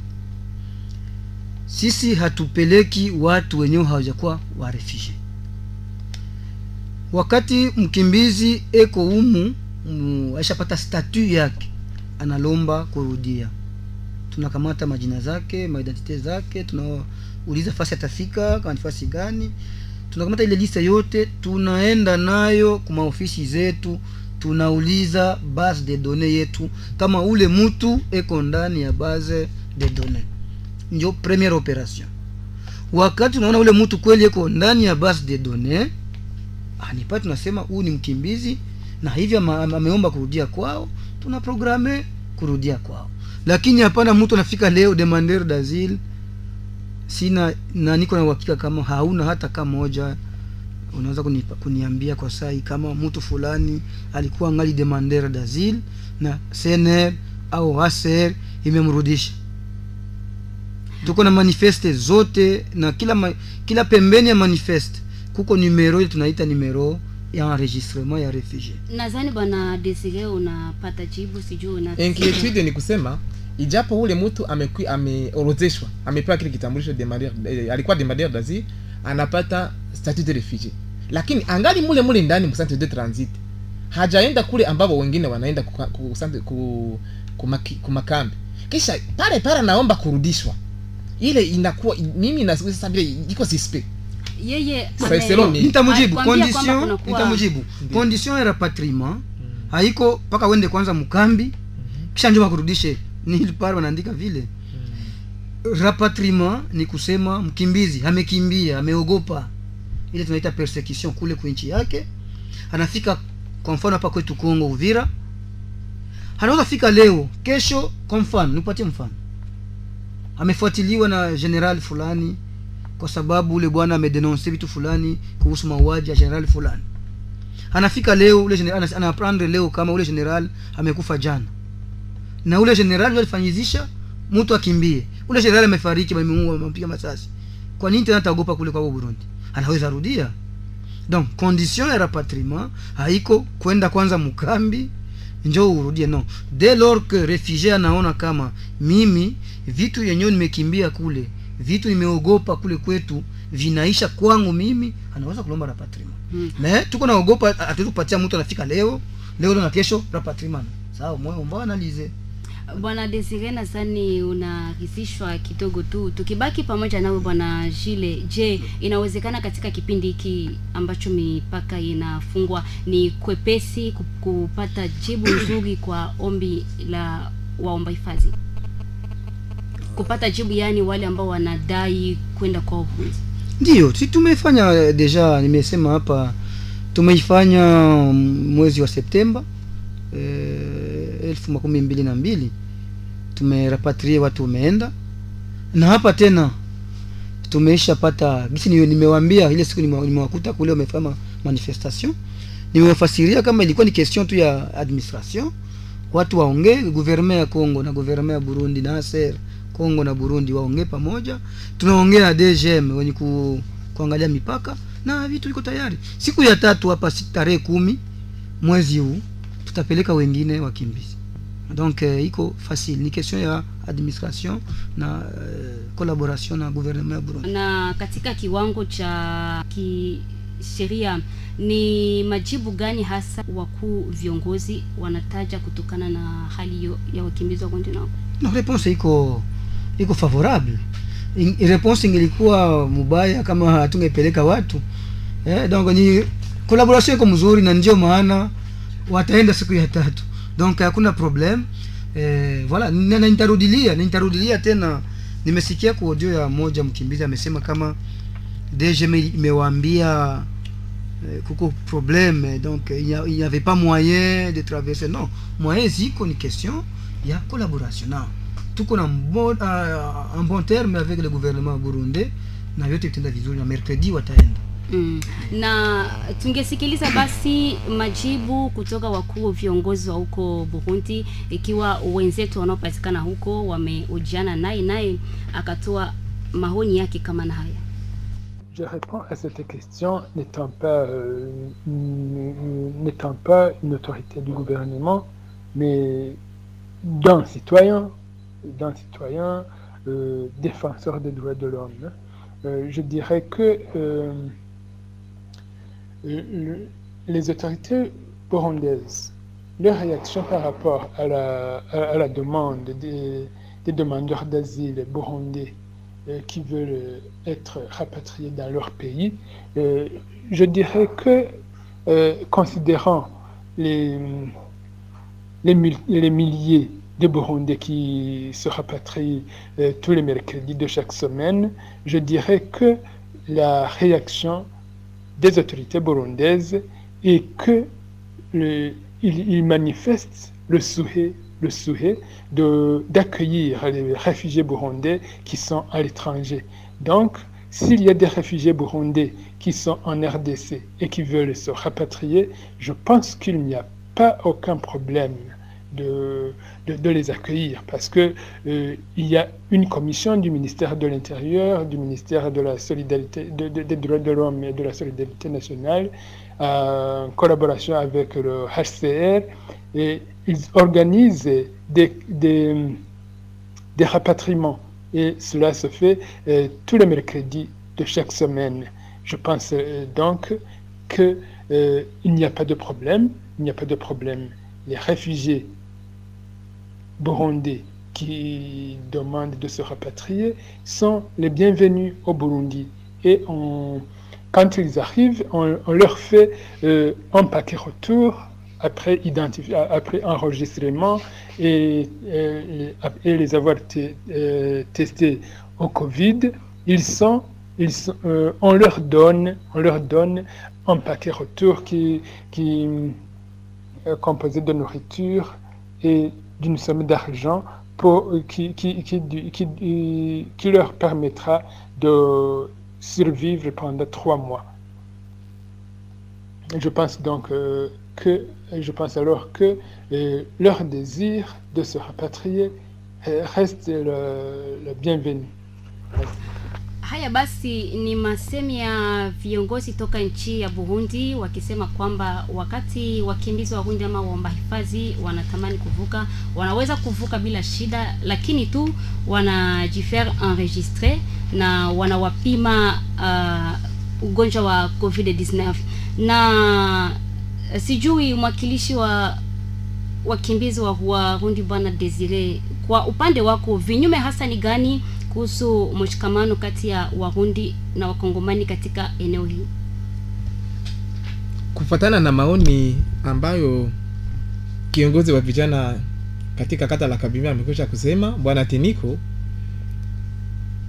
Sisi hatupeleki watu wenyewe hawajakuwa warefishe. wakati mkimbizi eko humu mm, aishapata statu yake analomba kurudia. Tunakamata majina zake maidentite zake tunauliza fasi atafika kama ni fasi gani. Tunakamata ile lista yote tunaenda nayo kwa maofisi zetu tunauliza base de données yetu. Kama ule mtu eko ndani ya base de données ndio premiere operation. Wakati unaona ule mtu kweli eko ndani ya base de données anipa tunasema huu ni mkimbizi na hivyo ameomba kurudia kwao tuna programe kurudia kwao. Lakini hapana mtu anafika leo demander d'asile sina na niko na uhakika kama hauna hata kama moja unaweza kuniambia kwa sai kama mtu fulani alikuwa ngali demander d'asile na CNR au HCR imemrudisha. Tuko na manifeste zote na kila ma, kila pembeni ya manifeste kuko numero ile tunaita numero ya enregistrement ya refugie nadhani bwana desire unapata jibu sijui una inquietude ni kusema ijapo ule mtu ameorozeshwa amepewa kile kitambulisho demandeur eh, alikuwa demandeur d'asile anapata statut de refugie lakini angali mule mule ndani mu centre de transit. Hajaenda kule ambapo wengine wanaenda ku, kumakambi kisha pale pale anaomba kurudishwa. Ile inakuwa mimi na sasa vile iko suspect. Yeye nitamjibu condition nitamjibu condition ya rapatriement haiko mpaka wende kwanza mkambi kisha njo wakurudishe. ni pale wanaandika vile rapatriement ni kusema mkimbizi amekimbia ameogopa. Ile tunaita persecution kule kwa nchi yake. Anafika kwa mfano hapa kwetu Kongo Uvira. Anaweza fika leo kesho kwa mfano nipatie mfano. Amefuatiliwa na general fulani kwa sababu ule bwana amedenonce vitu fulani kuhusu mauaji ya general fulani. Anafika leo ule general anaprendre leo kama ule general amekufa jana. Na ule general alifanyizisha mtu akimbie. Ule general amefariki wamemuua wamempiga masasi. Kwa nini tena ataogopa kule kwa Burundi? Anaweza rudia. Donc condition ya rapatriement haiko kwenda kwanza mkambi njo urudie no dès lors que refugee anaona kama mimi vitu yenyewe nimekimbia kule vitu nimeogopa kule kwetu vinaisha kwangu mimi anaweza kulomba rapatriement. Hmm. Na tuko naogopa hatuwezi kupatia mtu anafika leo leo na kesho rapatriement. Sawa moyo mbona analize bwana desire Nasani, unahisishwa kidogo tu. Tukibaki pamoja nawe bwana jile je inawezekana katika kipindi hiki ambacho mipaka inafungwa ni kwepesi kupata jibu nzuri kwa ombi la waomba hifadhi? Kupata jibu yaani wale ambao wanadai kwenda kwa Burundi ndio si tumefanya deja nimesema hapa tumeifanya mwezi wa septemba eh, elfu makumi mbili na mbili tumerapatrie watu wameenda. Na hapa tena tumeishapata gisi ni- nimewambia ile siku nime- nimewakuta kule wamefanya manifestation. Nimewafasiria kama ilikuwa ni question tu ya administration. Watu waongee gouvernement ya Congo na gouvernement ya Burundi na ASER Congo na Burundi waongee pamoja. Tunaongea DGM wenye ku, kuangalia mipaka na vitu iko tayari. Siku ya tatu hapa tarehe kumi mwezi huu tutapeleka wengine wakimbizi donc eh, iko facile. Ni question ya administration na eh, collaboration na gouvernement ya Burundi na katika kiwango cha kisheria ni majibu gani hasa wakuu viongozi wanataja kutokana na hali hiyo ya wakimbizi wa nao? no réponse iko iko favorable. In- réponse ingelikuwa mubaya kama hatungepeleka watu. Eh, donc ni collaboration iko mzuri na ndio maana wataenda siku ya tatu donc hakuna problem na na nitarudilia nitarudilia tena. Nimesikia kwa audio ya moja mkimbizi amesema kama DGM imewaambia eh, kuko problème eh, donc il n'y avait pas moyen de traverser. Non moyen ziko ni question ya collaboration. Na tuko na bon, uh, un bon terme avec le gouvernement burundais. Na yote itenda vizuri. Na mercredi wataenda Mm. na tungesikiliza basi majibu kutoka wakuu viongozi wa huko Burundi, ikiwa wenzetu wanaopatikana huko wamehojiana naye, naye akatoa maoni yake kama na haya. Je réponds à cette question n'étant pas, euh, n'étant pas une autorité du gouvernement, mais d'un citoyen, d'un citoyen euh, défenseur des droits de l'homme. Euh, je dirais que euh, le- les autorités burundaises, leur réaction par rapport à la, à, la demande des, demandeurs d'asile burundais euh, qui veulent euh, être rapatriés dans leur pays, euh, je dirais que, considérant les, les, les milliers de Burundais qui se rapatrient tous les mercredis de chaque semaine, je dirais que la réaction des autorités burundaises est que le, manifestent le souhait, le souhait d'accueillir les réfugiés burundais qui sont à l'étranger. Donc, s'il y a des réfugiés burundais qui sont en RDC et qui veulent se rapatrier, je pense qu'il n'y a pas aucun problème de, de, les accueillir parce que euh, il y a une commission du ministère de l'Intérieur, du ministère de la solidarité, de- des droits de l'homme et de la solidarité nationale, en collaboration avec le HCR, et ils organisent des, des, des rapatriements et cela se fait euh, tous les mercredis de chaque semaine. Je pense euh, donc qu'il n'y a pas de problème, il n'y a pas de problème. Les réfugiés burundais qui demandent de se rapatrier sont les bienvenus au Burundi. Et quand ils arrivent, on, leur fait euh, un paquet retour après, après enregistrement et, euh, et les avoir euh, testés au Covid. Ils sont, ils sont, on, leur donne, on leur donne un paquet retour qui, qui est composé de nourriture et d'une somme d'argent pour, qui, qui, qui, qui- qui leur permettra de survivre pendant trois mois. Je pense donc euh, que, je pense alors que euh, leur désir de se rapatrier euh, reste le bienvenu. Haya basi ni masemi ya viongozi toka nchi ya Burundi wakisema kwamba wakati wakimbizi wa Burundi ama waomba hifadhi wanatamani kuvuka, wanaweza kuvuka bila shida, lakini tu wanajifaire enregistre na wanawapima uh, ugonjwa wa COVID-19. Na sijui mwakilishi wa wakimbizi wa Burundi bwana Desire, kwa upande wako vinyume hasa ni gani kuhusu mshikamano kati ya Warundi na Wakongomani katika eneo hili? kufuatana na maoni ambayo kiongozi wa vijana katika kata la Kabimia amekwisha kusema bwana Tiniko,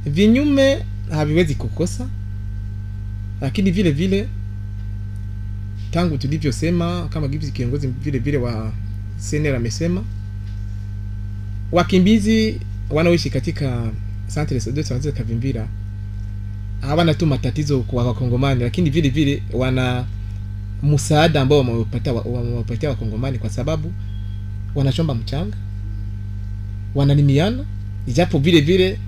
vinyume haviwezi kukosa, lakini vile vile tangu tulivyosema kama gisi kiongozi vile vile wa senera amesema wakimbizi wanaoishi katika Centre de Santé Kavimbira hawana tu matatizo kwa wakongomani, lakini vile vile wana msaada ambao wamewapatia wamewapatia wakongomani kwa sababu wanachomba mchanga, wanalimiana, ijapo vile vile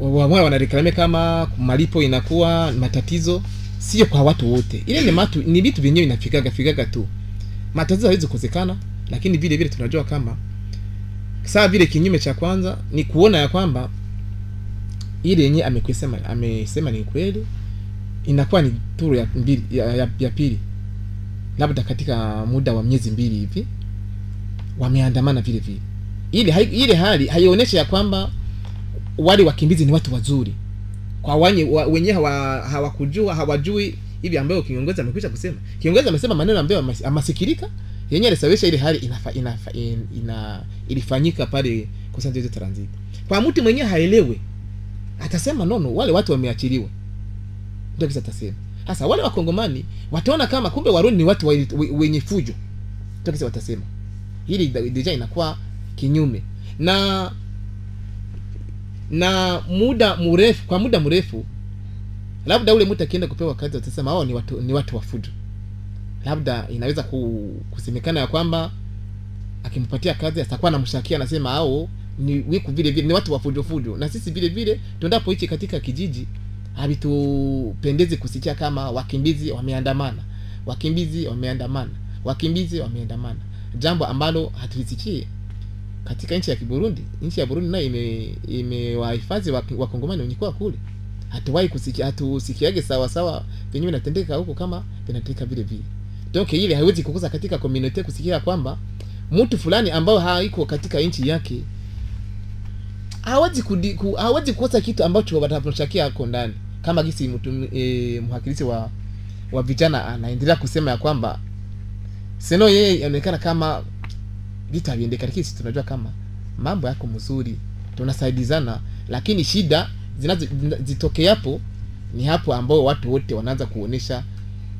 wamoja wanareklame kama malipo inakuwa matatizo, sio kwa watu wote. Ile ni matu, ni vitu vyenyewe inafikaga fikaga tu, matatizo hawezi kukosekana, lakini vile vile tunajua kama saa vile kinyume cha kwanza ni kuona ya kwamba ile yenye amekwisema amesema ni kweli, inakuwa ni turu ya, mbili, ya, ya, ya pili labda katika muda wa miezi mbili hivi wameandamana vile vile. Ile ile hali haionyeshi ya kwamba wale wakimbizi ni watu wazuri kwa wanye, wa, wenyewe hawa, hawakujua hawajui hivi ambayo kiongozi amekwisha kusema. Kiongozi amesema maneno ambayo amas- amasikilika yenye alisababisha ile hali inafa, inafa, in, ina ilifanyika pale Kusante hizo transit. Kwa mtu mwenyewe haelewe atasema nono, wale watu wameachiliwa, ndio kisa atasema. Sasa wale wakongomani wataona kama kumbe Warundi ni watu wa- we- wenye fujo, ndio kisa watasema. Hili deja inakuwa kinyume na na muda mrefu, kwa muda mrefu, labda ule mtu akienda kupewa kazi watasema hao ni watu ni watu wa fujo. Labda inaweza ku, kusemekana ya kwamba akimpatia kazi atakuwa anamshakia anasema hao ni wiku vile vile ni watu wa fujo fujo, na sisi vile vile tundapoichi katika kijiji havitupendezi kusikia kama wakimbizi wameandamana, wakimbizi wameandamana, wakimbizi wameandamana, jambo ambalo hatuisikii katika nchi ya Kiburundi. Nchi ya Burundi nayo imewahifadhi ime wakongomani wenye kuwa kule, hatuwahi kusikia, hatusikiage sawa sawa venyewe natendeka huko kama vinatendeka vile vile. Donc ile haiwezi kukosa katika community kusikia kwamba mtu fulani ambao haiko katika nchi yake hawezi kudiku, hawezi kukosa kitu ambacho watamshakia ako ndani, kama gisi mtu e, mhakilisi wa wa vijana anaendelea kusema ya kwamba seno yeye inaonekana kama vitu haviendeki, lakini sisi tunajua kama mambo yako mzuri, tunasaidizana, lakini shida zinazo zitokeapo ni hapo ambao watu wote wanaanza kuonesha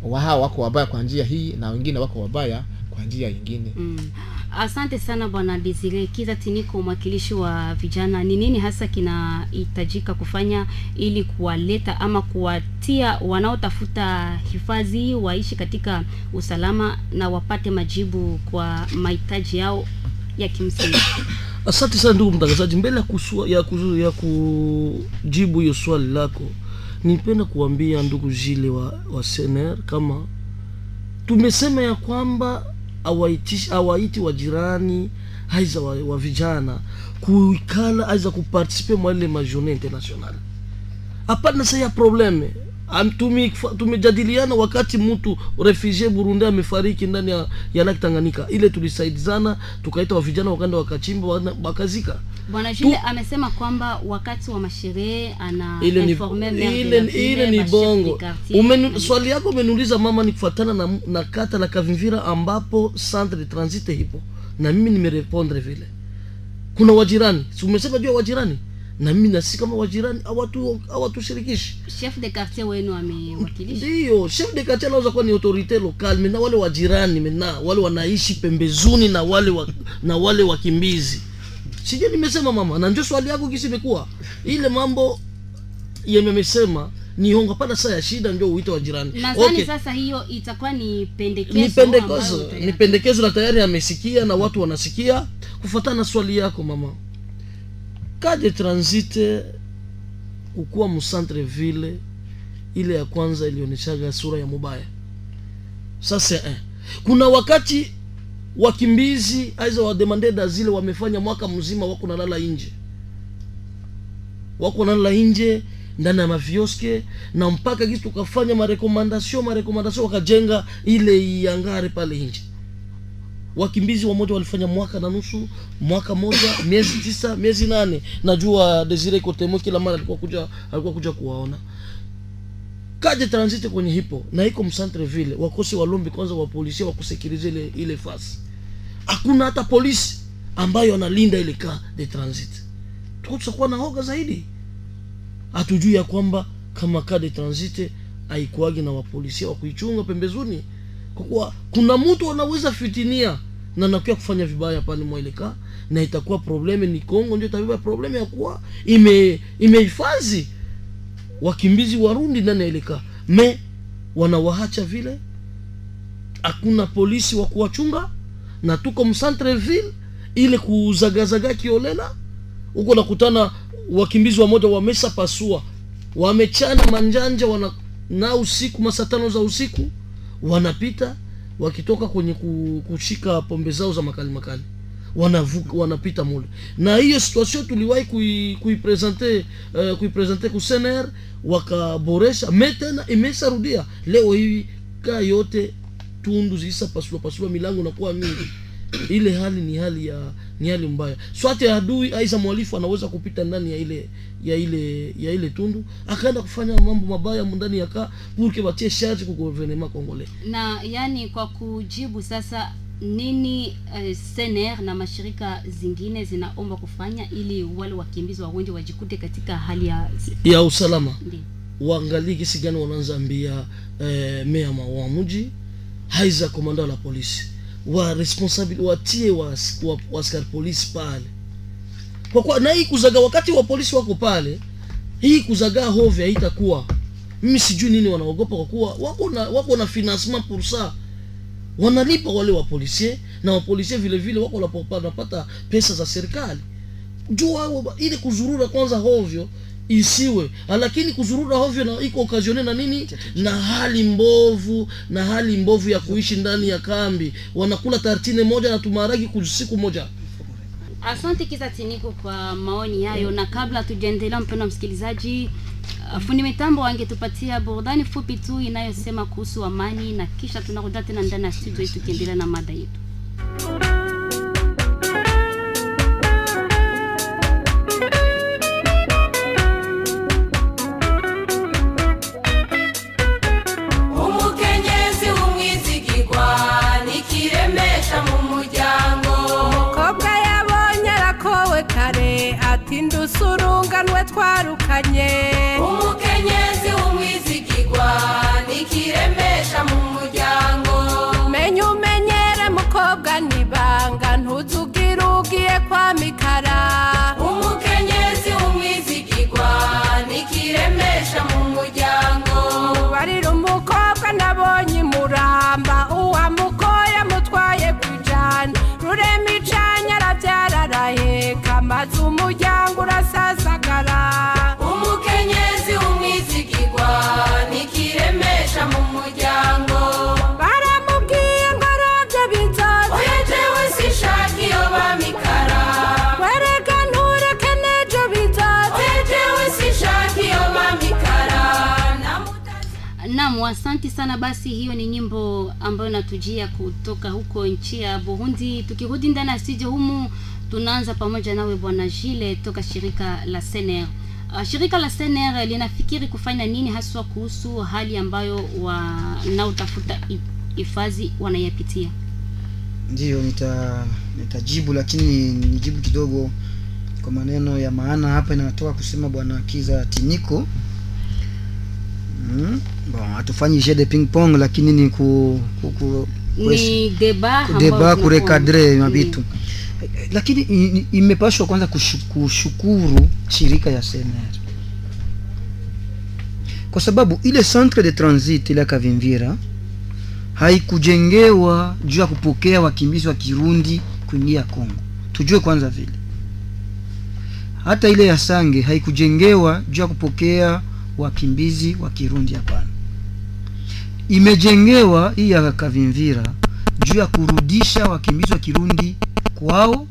wao wako wabaya kwa njia hii na wengine wako wabaya kwa njia nyingine. Mm. Asante sana bwana Desire Kiza Tiniko, mwakilishi wa vijana. Ni nini hasa kinahitajika kufanya ili kuwaleta ama kuwatia wanaotafuta hifadhi waishi katika usalama na wapate majibu kwa mahitaji yao ya kimsingi? [coughs] asante sana ndugu mtangazaji mbele ya, kusua, ya, kuzu, ya kujibu hiyo swali lako nipenda kuambia ndugu jile wa, wa sener kama tumesema ya kwamba awaiti wa jirani aiza wa, wa vijana kuikala aiza kupartisipe mwa ile majournée internationale. Hapana sa ya probleme tumejadiliana wakati mtu refugee burundi amefariki ndani ya, ya Lake tanganyika. Ile tulisaidizana tukaita wavijana wakaenda wakachimba wakazika. Bwana Jule amesema kwamba wakati wa masherehe ana ile ni, ile, ile ni bongo. Umenu, swali yako umeniuliza mama ni kufuatana na, na kata la kavimvira ambapo centre de transit hipo na mimi nimerepondre vile. Kuna wajirani si umesema juu ya wajirani na mimi nasi kama wajirani hawatu hawatushirikishi. Chef de quartier wenu amewakilisha? Ndio chef de quartier anaweza kuwa ni autorite locale mena wale wajirani mena wale wanaishi pembezuni na wale wa, na wale wakimbizi. Sije nimesema mama na ndio swali yako kisi imekuwa. Ile mambo yememesema ni hongo pana saa ya shida ndio uite wa jirani nadhani okay. sasa hiyo itakuwa ni pendekezo ni pendekezo ni pendekezo na tayari amesikia na watu wanasikia. Kufuatana na swali yako mama kaje transit kukuwa mcentre ville ile ya kwanza ilionyeshaga sura ya mubaya. Sasa eh. kuna wakati wakimbizi aiza wademande d'asile wamefanya mwaka mzima wako nalala nje wako nalala nje ndani ya mavioske na mpaka kitu tukafanya marekomandasio marekomandasio wakajenga ile iangare pale nje wakimbizi wa moja walifanya mwaka na nusu mwaka moja [coughs] miezi tisa miezi nane. Najua desire kotemo kila mara alikuwa kuja alikuwa kuja kuwaona. Kaje transite kwenye hipo na iko msantre vile wakosi walombi kwanza wa polisi wa kusekirize ile ile fasi. Hakuna hata polisi ambayo analinda ile ka de transit tuko tutakuwa na hoga zaidi. Hatujui ya kwamba kama ka de transit haikuagi na wapolisi wa kuichunga pembezoni kwa kuna mtu anaweza fitinia na nakuya kufanya vibaya pale mwaileka na itakuwa probleme ni Kongo ndio itabeba probleme ya kuwa ime imehifadhi wakimbizi warundi ndani ya ile kaa me wanawahacha vile hakuna polisi wa kuwachunga na tuko mcentreville ile kuzagazaga kiolela huko nakutana wakimbizi wamoja wamesha pasua. Wamechana manjanja wana na usiku masaa tano za usiku wanapita wakitoka kwenye kushika pombe zao za makali makali wanavuka wanapita mule. Na hiyo situation tuliwahi kui- kuipresente uh, kuipresente ku CNR wakaboresha metena, imesharudia. Leo hivi kaa yote tundu zisa pasua pasua milango nakuwa mingi ile hali ni hali ya ni hali mbaya. Swate adui aisa mwalifu anaweza kupita ndani ya ile ya ile ya ile tundu akaenda kufanya mambo mabaya ndani ya kaa purke batie charge ku gouvernement congolais. Na yani kwa kujibu sasa nini uh, CNR na mashirika zingine zinaomba kufanya ili wale wakimbizi wa Burundi wajikute katika hali ya ya usalama. Ndiyo. waangalie kisi gani wanaanza ambia eh, mea mawamuji wa mji haiza komanda la polisi wa watie wa, wa, wa askari polisi pale. Kwa kwa, na hii kuzaga wakati wa polisi wako pale hii kuzagaa hovya haitakuwa. Mimi sijui nini wanaogopa kwa kuwa wako na wako na financement pour ça. Wanalipa wale wa polisi na wa polisi vile vile wako wanapata pesa za serikali. Jua ile kuzurura kwanza hovyo isiwe. Lakini kuzurura hovyo na iko okazione na nini? Na hali mbovu na hali mbovu ya kuishi ndani ya kambi. Wanakula tartine moja na tumaragi kusiku moja. Asante Kisa Tiniko kwa maoni hayo, na kabla tujaendelea, mpendwa msikilizaji, uh, fundi mitambo wangetupatia burudani fupi tu inayosema kuhusu amani, na kisha tunarudia tena ndani ya studio tukiendelea na mada yetu. Asante sana. Basi hiyo ni nyimbo ambayo natujia kutoka huko nchi ya Burundi. Tukirudi ndani ya studio humu, tunaanza pamoja nawe bwana Jile toka shirika la CNR. Uh, shirika la CNR linafikiri kufanya nini haswa kuhusu hali ambayo wanaotafuta hi- hifadhi wanayapitia? Ndiyo, nita nitajibu, lakini nijibu kidogo kwa maneno ya maana hapa. Inatoka kusema bwana Kiza Tiniko. Mm, bon, hatufanyi jeu de ping pong, lakini ni ku, ku, ku, Ni deba deba kurekadre Mm. mabitu lakini imepashwa kwanza kushu- kushukuru shirika ya CNR kwa sababu ile centre de transit ile Kavimvira haikujengewa juu ya kupokea wakimbizi wa Kirundi kuingia Kongo. Tujue kwanza vile, hata ile ya Sange haikujengewa juu ya kupokea wakimbizi wa Kirundi, hapana. Imejengewa hii ya Kavimvira juu ya kurudisha wakimbizi wa Kirundi kwao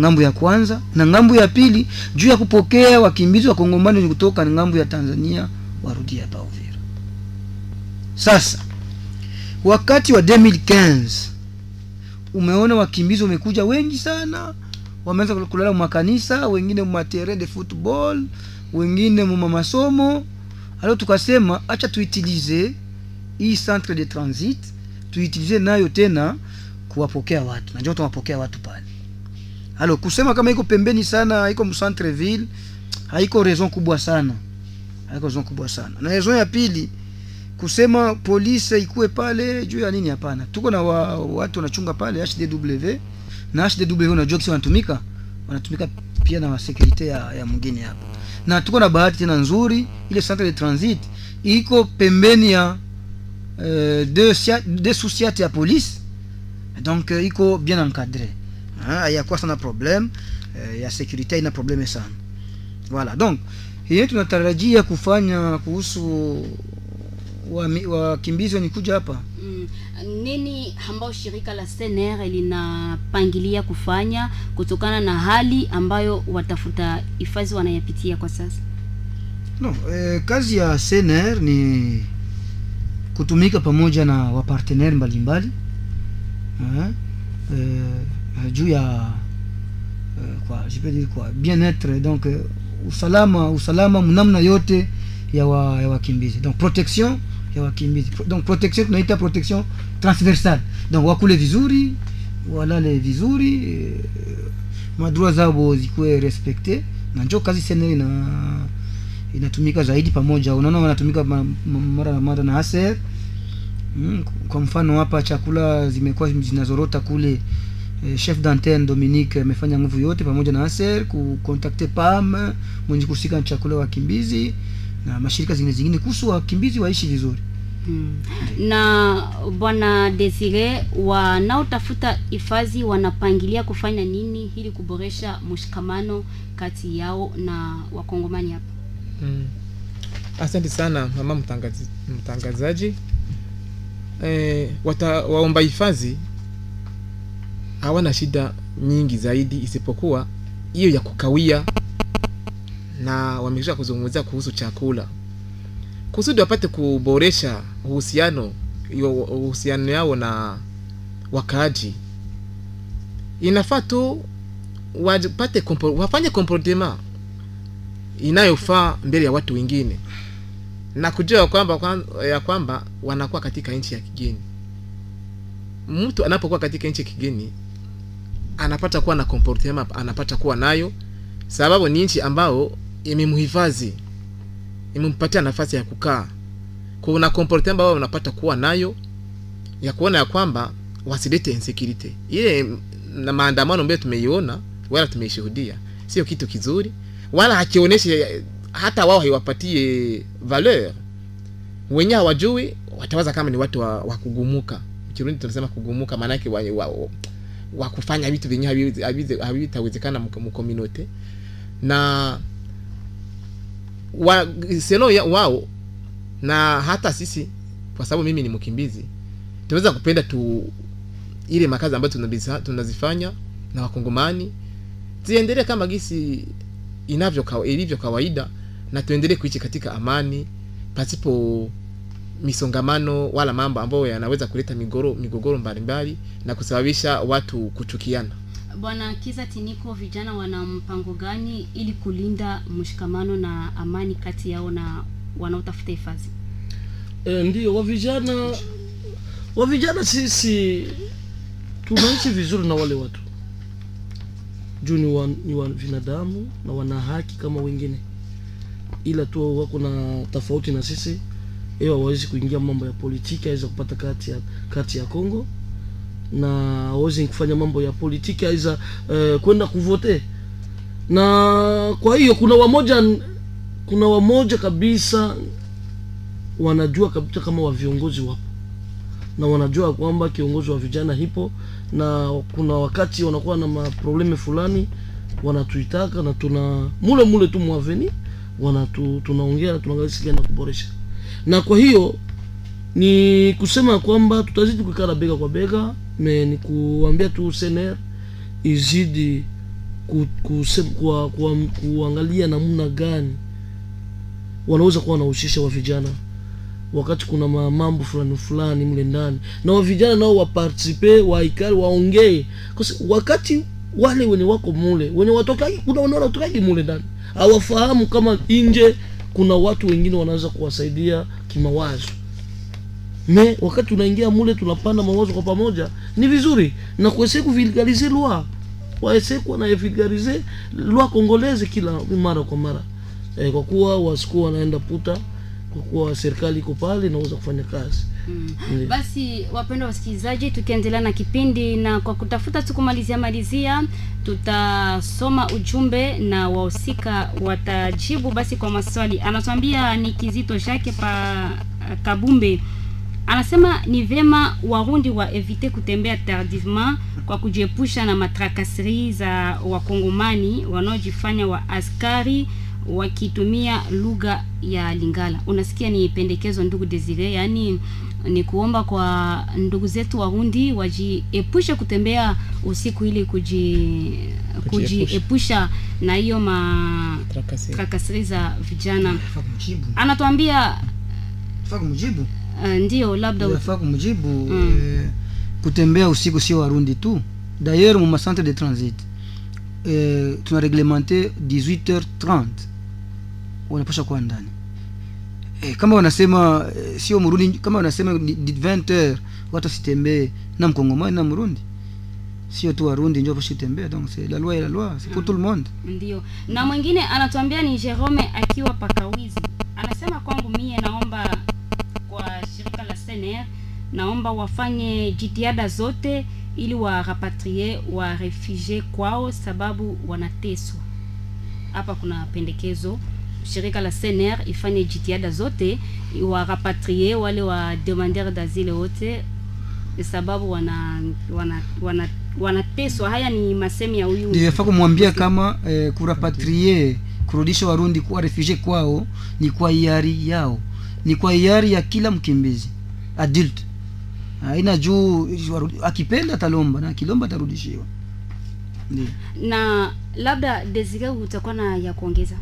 ng'ambo ya kwanza, na ng'ambo ya pili juu ya kupokea wakimbizi wa Kongomani kutoka ng'ambo ya Tanzania warudia hapa Uvira. Sasa wakati wa 2015 umeona wakimbizi wamekuja wengi sana, wameanza kulala makanisa, wengine materrain de football, wengine muma masomo. Alo tukasema acha tuitilize hii centre de transit, tuitilize nayo tena kuwapokea watu, najua tunawapokea watu pale. Alors kusema kama iko pembeni sana, iko mcentre ville, haiko raison kubwa sana, haiko raison kubwa sana. Na raison ya pili kusema polisi ikuwe pale juu ya nini hapana tuko na wa, watu wanachunga pale hdw na hdw unajua kisi wanatumika wanatumika pia na security ya, ya mwingine hapa na tuko na bahati tena nzuri ile centre de transit iko pembeni ya euh, de, sociate ya police. Donc euh, iko bien encadré. Hayakuwa sana probleme euh, ya sécurité haina probleme sana. Voilà donc yenye tunatarajia kufanya kuhusu wakimbizi wa wenye kuja hapa. Mm, nini ambayo shirika la CNR linapangilia kufanya kutokana na hali ambayo watafuta hifadhi wanayapitia kwa sasa? no, eh, kazi ya CNR ni kutumika pamoja na wapartenere mbalimbali eh, eh, juu ya eh, kwa je peux dire quoi bien-être donc eh, usalama usalama mnamna yote ya wa, wakimbizi. Donc protection ya wakimbizi. Donc protection tunaita protection transversale. Donc wakule vizuri walale vizuri eh, madroit zao zikuwe respecte na njo kazi sene ina inatumika zaidi pamoja. Unaona wanatumika ma- ma- mara na mara na ASER mm, kwa mfano hapa chakula zimekuwa zinazorota kule. Eh, chef d'antenne Dominique amefanya nguvu yote pamoja na ASER kukontakte PAM mwenye kusika chakula wa wakimbizi na mashirika zingine zingine kuhusu wakimbizi waishi vizuri Hmm. Na bwana Desire, wanaotafuta hifadhi wanapangilia kufanya nini ili kuboresha mshikamano kati yao na wakongomani hapa? Hmm. Asante sana mama mtangazi, mtangazaji. E, wata, waomba hifadhi hawana shida nyingi zaidi isipokuwa hiyo ya kukawia, na wamekisha kuzungumzia kuhusu chakula kusudi wapate kuboresha uhusiano uhusiano yao na wakaaji. Inafaa tu wapate wafanye comportement inayofaa mbele ya watu wengine na kujua kwamba ya kwamba wanakuwa katika nchi ya kigeni. Mtu anapokuwa katika nchi ya kigeni anapata kuwa na comportement anapata kuwa nayo, sababu ni nchi ambao imemhifadhi, imempatia nafasi ya kukaa. Kuna comportement ambayo unapata kuwa nayo ya kuona ya kwamba wasilete insecurity. Ile na maandamano ambayo tumeiona wala tumeishuhudia, sio kitu kizuri wala hakionyeshe hata wao haiwapatie valeur. Wenyewe hawajui watawaza kama ni watu wa, wa kugumuka. Kirundi tunasema kugumuka maanake wa, wa, wa, wa kufanya vitu vyenye haviwezi- haviwezi- havitawezekana mkominote na wa, seno ya, wao na hata sisi kwa sababu mimi ni mkimbizi tunaweza kupenda tu ile makazi ambayo tunazifanya na wakongomani ziendelee kama gisi inavyo kawa, ilivyo kawaida na tuendelee kuishi katika amani pasipo misongamano wala mambo ambayo yanaweza kuleta migoro, migogoro mbalimbali na kusababisha watu kuchukiana. Bwana Kiza Tiniko, vijana wana mpango gani ili kulinda mshikamano na amani kati yao na wanaotafuta hifadhi? e, ndio wa vijana wa vijana sisi tunaishi vizuri na wale watu. Juu ni wa, na wana haki kama wengine. Ila tu wako na tofauti na sisi. Ewa hawawezi kuingia mambo ya politiki aweza kupata kati ya kati ya Kongo na hawezi kufanya mambo ya politiki aiza uh, kwenda kuvote. Na kwa hiyo kuna wamoja kuna wamoja kabisa wanajua kabisa kama wa viongozi wapo. Na wanajua kwamba kiongozi wa vijana hipo na kuna wakati wanakuwa na maprobleme fulani wanatuitaka na tuna mule mule tu mwaveni wanatu tunaongea na tunaangalia ya kuboresha. Na kwa hiyo ni kusema kwamba tutazidi kuikala bega kwa bega me ni kuambia tu sener izidi ku, kuangalia namna gani wanaweza kuwa wanahusisha wa vijana wakati kuna ma- mambo fulani fulani mle ndani. Na wa vijana nao wapartisipe waikali waongee. Kwa wakati wale wenye wako mule wenye watokagi kuna wenye wanatokagi mule ndani hawafahamu kama nje kuna watu wengine wanaweza kuwasaidia kimawazo me wakati tunaingia mule tunapanda mawazo kwa pamoja ni vizuri. Na kuese kuvilgalize lwa. Waese kuwa na vulgarize lwa kongoleze kila mara kwa mara. E, kwa kuwa wasikuwa wanaenda puta kwa kuwa serikali iko pale inaweza kufanya kazi. Ndiyo. basi wapendwa wasikilizaji tukiendelea na kipindi na kwa kutafuta tu kumalizia malizia tutasoma ujumbe na wahusika watajibu. Basi kwa maswali anatuambia ni kizito Shake pa kabumbe anasema ni vema warundi wa evite kutembea tardivement kwa kujiepusha na matrakasiri za wakongomani wanaojifanya wa askari wakitumia lugha ya lingala. Unasikia ni pendekezo ndugu desire? Yaani ni kuomba kwa ndugu zetu warundi wajiepushe kutembea usiku ili kuji kujiepusha. na hiyo ma trakasiri za vijana. Anatuambia faa kumjibu uh, ndio labda unafaa kumjibu mm. eh, kutembea usiku sio warundi tu. D'ailleurs mu centre de transit eh, tuna reglemente 18h30 wanapasha kuwa ndani. Eh, kama wanasema eh, sio murundi kama wanasema ni- ni 20h watu sitembee na mkongomani na Mrundi sio tu warundi njo pasha tembea donc c'est la loi et la loi c'est pour tout le monde. Ndio. Na mwingine anatuambia ni jerome akiwa pakawizi. Anasema kwangu mie naomba cnr naomba wafanye jitihada zote ili warapatrie wa refugie kwao sababu wanateswa. Hapa kuna pendekezo. Shirika la cnr ifanye jitihada zote warapatrie wale wa demander d'asile wote sababu wana wana wana wanateswa. Haya ni masemi ya huyu ndio yafaa kumwambia kama eh, kurapatrie kurudisha warundi kuwa refugie kwao ni kwa hiari yao ni kwa hiari ya kila mkimbizi adult. Haina juu akipenda atalomba na akilomba atarudishiwa. Na labda desire utakuwa na ya kuongeza?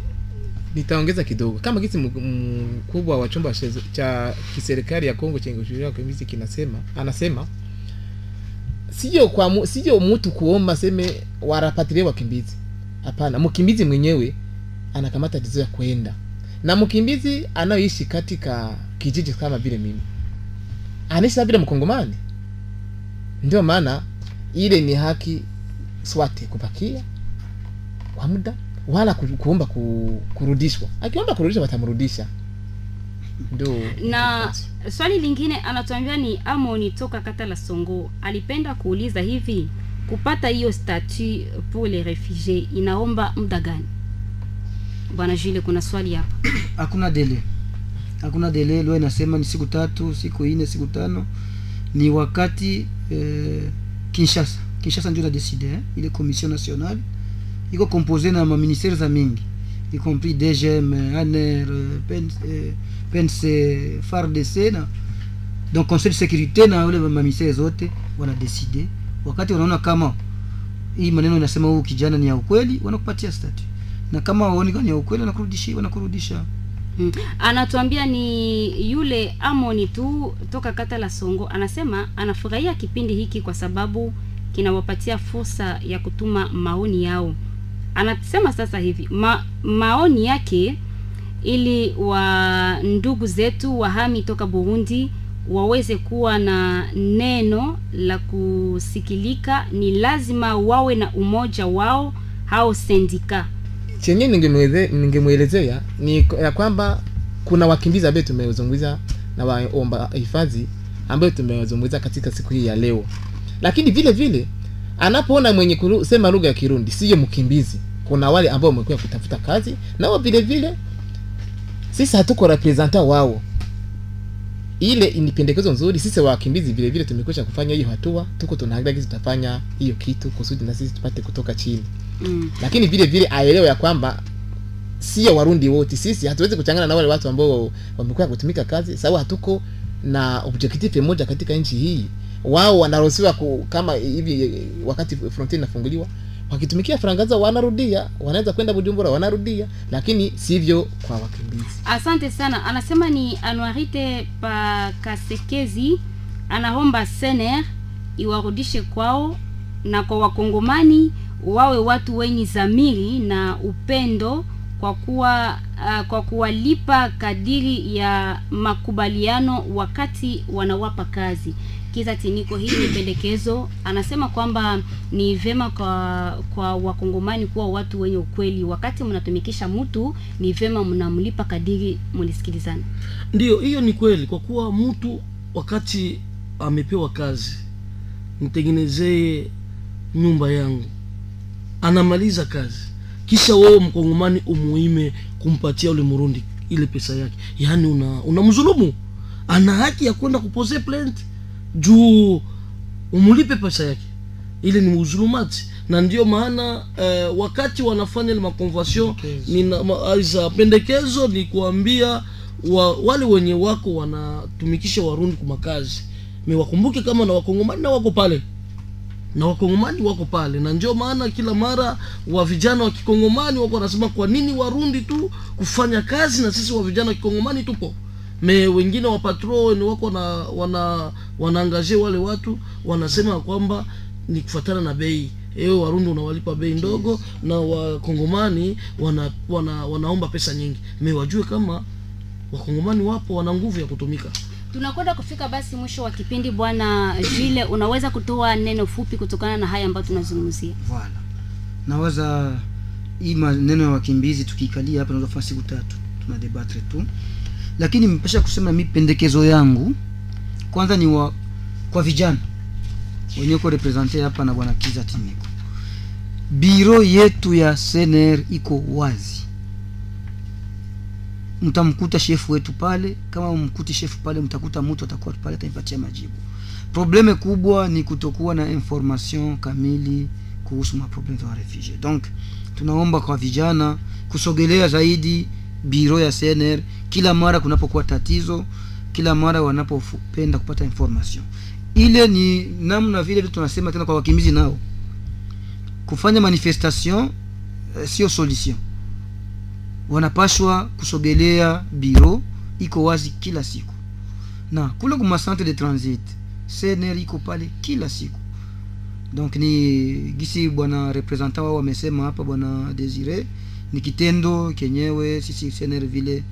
Nitaongeza kidogo. Kama kisi mkubwa wa chumba cha- cha kiserikali ya Kongo chenye kushughulikia wakimbizi kinasema anasema sio kwa sio mtu kuomba seme warapatilie wakimbizi. Hapana mkimbizi mwenyewe anakamata decision ya kwenda. Na mkimbizi anayoishi katika kijiji kama vile mimi anaishi vile mkongomani? Ndio maana ile ni haki swate kupakia kwa muda wala kuomba ku, kurudishwa. Akiomba kurudishwa watamrudisha. Ndio. Na swali lingine anatuambia ni amoni toka kata la songo alipenda kuuliza hivi kupata hiyo statut pour les refugies inaomba muda gani? Bwana jule kuna swali hapa. Hakuna dele hakuna delay. leo inasema ni siku tatu siku ine siku tano ni wakati eh, kinshasa kinshasa ndio nadeside eh? ile commission nationale iko compose na maministere za mingi y compris dgm aner eh, eh, pnc fardc na donc conseil de sécurité na ule maministere zote wanadeside wakati wanaona kama hii maneno inasema huu kijana ni ya ukweli wanakupatia statut na kama waoni ni ya ukweli wanakurudishia wanakurudisha Mm. anatuambia ni yule amoni tu toka kata la songo. Anasema anafurahia kipindi hiki kwa sababu kinawapatia fursa ya kutuma maoni yao. Anasema sasa hivi ma, maoni yake ili wa ndugu zetu wahami toka burundi waweze kuwa na neno la kusikilika ni lazima wawe na umoja wao hao sendika chenye ningemwelezea ni ya kwamba kuna wakimbizi ambayo tumezungumza na waomba hifadhi ambayo tumezungumza katika siku hii ya leo. Lakini vile vile anapoona mwenye kusema lugha ya kirundi siyo mkimbizi. Kuna wale ambao wamekuwa kutafuta kazi nao vile vile sisi hatuko representa wao. Ile ni pendekezo nzuri sisi wakimbizi vile vile tumekwisha kufanya hiyo hatua tuko tunaangalia kitu tutafanya hiyo kitu kusudi na sisi tupate kutoka chini mm. lakini vile vile aelewe ya kwamba sio warundi wote. Sisi hatuwezi kuchangana na wale watu ambao wamekuwa kutumika kazi sababu hatuko na objective moja katika nchi hii. Wao wanaruhusiwa kama hivi wakati frontier inafunguliwa wakitumikia faranga zao wanarudia wanaweza kwenda bujumbura wanarudia lakini sivyo kwa wakimbizi. Asante sana. Anasema ni anuarite pakasekezi anaomba sener iwarudishe kwao na kwa wakongomani wawe watu wenye zamiri na upendo kwa kuwa uh, kwa kuwalipa kadiri ya makubaliano wakati wanawapa kazi Kiza Tiniko, hii ni pendekezo. Anasema kwamba ni vema kwa kwa wakongomani kuwa watu wenye ukweli. Wakati mnatumikisha mtu, ni vema mnamlipa kadiri mlisikilizana. Ndio, hiyo ni kweli, kwa kuwa mtu wakati amepewa kazi, nitengenezee nyumba yangu, anamaliza kazi, kisha wewe mkongomani umuime kumpatia ule murundi ile pesa yake, yaani una unamdhulumu. Ana haki ya kwenda kupose plant. Juu umulipe pesa yake, ile ni uzulumati na ndio maana eh, wakati wanafanya ile makonvention nina aiza pendekezo ni kuambia wa, wale wenye wako wanatumikisha warundi kwa makazi. Me wakumbuke kama na wakongomani na wako pale na wakongomani wako pale. Na ndio maana kila mara wa vijana wa kikongomani wako wanasema kwa nini warundi tu kufanya kazi na sisi wa vijana wa kikongomani tupo? Me wengine wa patrol ni wako na wana wanaangazie wale watu wanasema kwamba ni kufuatana na bei. Ewe warundi unawalipa bei ndogo na wakongomani wana, wana, wanaomba pesa nyingi. Me wajue kama wakongomani wapo wana nguvu ya kutumika Tunakwenda kufika basi mwisho wa kipindi. Bwana Jile, unaweza kutoa neno fupi kutokana na haya ambayo tunazungumzia? Voilà. Nawaza hii maneno ya wakimbizi tukikalia hapa naweza kufanya siku tatu tuna debatre tu, lakini mpesha kusema mi pendekezo yangu kwanza ni wa, kwa vijana wenye ko represente hapa na bwana Kiza Timiko. biro yetu ya CNR iko wazi mtamkuta shefu wetu pale. Kama mkuti shefu pale, mtakuta mtu atakuwa pale ataipatia majibu. Probleme kubwa ni kutokuwa na information kamili kuhusu maprobleme za refugee. Donc tunaomba kwa vijana kusogelea zaidi biro ya CNR kila mara kunapokuwa tatizo, kila mara wanapopenda kupata information. Ile ni namna vile vile tunasema tena kwa wakimbizi nao kufanya manifestation eh, sio solution wanapashwa kusogelea biro iko wazi kila siku, na kule kuma centre de transit CNR iko pale kila siku. Donc ni gisi bwana representant wao wamesema hapa, bwana Desire, ni kitendo kenyewe sisi CNR vile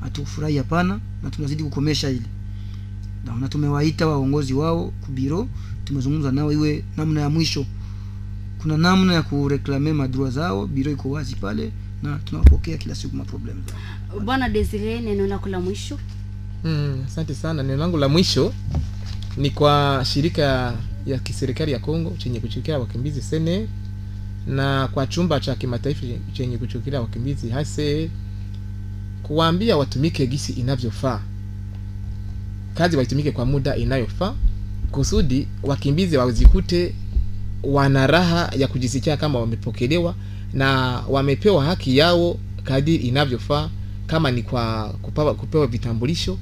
hatufurahi hapana, na tunazidi kukomesha ile na, tumewaita waongozi wao kubiro, tumezungumza nao iwe namna ya mwisho. Kuna namna ya kureklame madrua zao, biro iko wazi pale na tunawapokea kila siku maproblem zao. Bwana Desire, neno lako la mwisho. Mm, asante sana. Neno langu la mwisho ni kwa shirika ya kiserikali ya Kongo chenye kuchukia wakimbizi sene na kwa chumba cha kimataifa chenye kuchukia wakimbizi hase kuwaambia watumike gisi inavyofaa, kazi waitumike kwa muda inayofaa kusudi wakimbizi wazikute wana raha ya kujisikia kama wamepokelewa na wamepewa haki yao kadiri inavyofaa, kama ni kwa kupawa, kupewa vitambulisho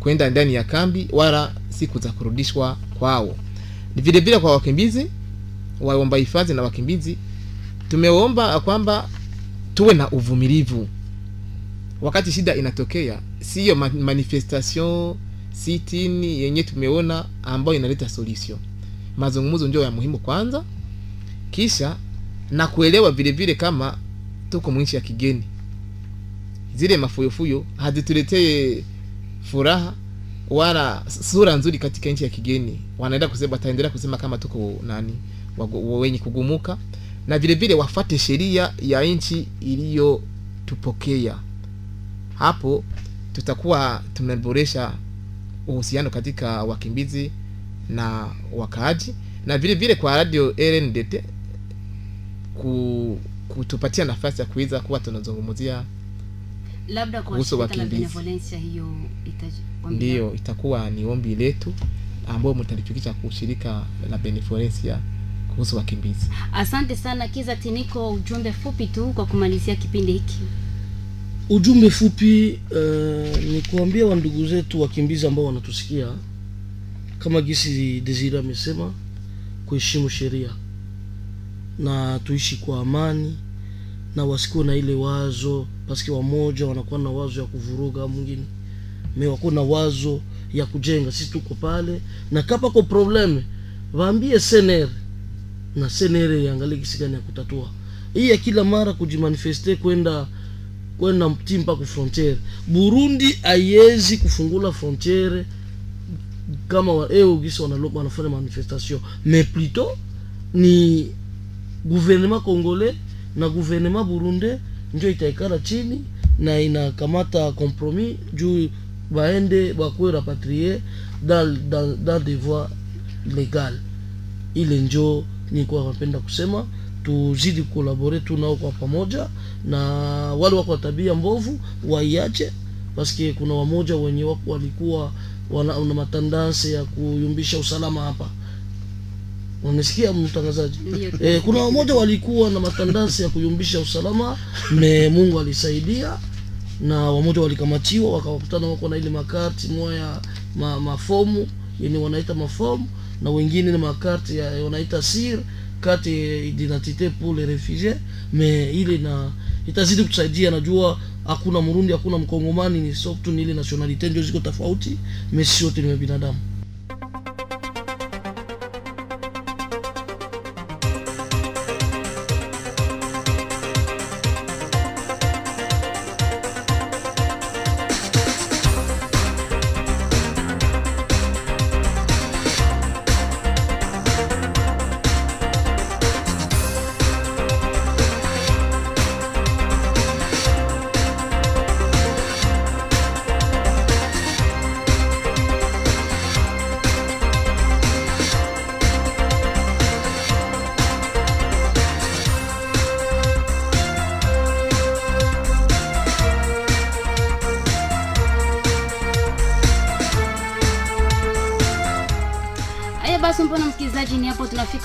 kwenda ndani ya kambi wala siku za kurudishwa kwao. Ni vile vile kwa wakimbizi waomba hifadhi na wakimbizi, tumeomba kwamba tuwe na uvumilivu wakati shida inatokea, siyo ma- manifestation sitini yenye tumeona ambayo inaleta solution. Mazungumzo ndio ya muhimu kwanza, kisha na kuelewa vile vile kama tuko mwinchi ya kigeni, zile mafuyofuyo hazituletee furaha wala sura nzuri katika nchi ya kigeni. Wanaenda kusema, wataendelea kusema kama tuko nani wenye kugumuka, na vile vile wafate sheria ya nchi iliyotupokea. Hapo tutakuwa tumeboresha uhusiano katika wakimbizi na wakaaji, na vile vile kwa radio RNDT kutupatia nafasi ya kuweza kuwa tunazungumzia Labda kwa Kuhusu wakimbizi. ndiyo itakuwa ni ombi letu ambayo mtalifikisha kushirika la benevolencia kuhusu wakimbizi. Asante sana Kiza Tiniko, ujumbe fupi tu kwa kumalizia kipindi hiki. ujumbe fupi uh, ni kuambia wandugu zetu wakimbizi ambao wanatusikia kama gisi Desire amesema kuheshimu sheria na tuishi kwa amani na wasikuwe na ile wazo paske wamoja wanakuwa na wazo ya kuvuruga mwingine. Me wako na wazo ya kujenga. Sisi tuko pale na kapa ko probleme waambie sener na senere iangalie kisi gani ya kutatua. Hii ya kila mara kujimanifeste kwenda kwenda mti mpaka frontiere. Burundi haiwezi kufungula frontiere kama wa- eh, gisi wanalo- wanafanya manifestation. Mais plutôt ni gouvernement congolais na gouvernement burundais njo itaikala chini na inakamata compromis juu baende bakuwe rapatrie dans, dans, dans des voies légales. Ile njo nilikuwa napenda kusema tuzidi kukolabore tu nao kwa pamoja na wale wako tabia mbovu waiache paske kuna wamoja wenye wako walikuwa wana, wana matandanse ya kuyumbisha usalama hapa unasikia mtangazaji? E, eh, kuna wamoja walikuwa na matandasi ya kuyumbisha usalama me mungu alisaidia na wamoja walikamatiwa wakakutana wako na ile makarti moya ma, mafomu yenye wanaita mafomu na wengine ni makarti ya wanaita sir kati identite pour les réfugiés. Me ile na itazidi kutusaidia najua hakuna murundi hakuna mkongomani ni soft ni ile nationality ndio ziko tofauti. Mesi yote ni binadamu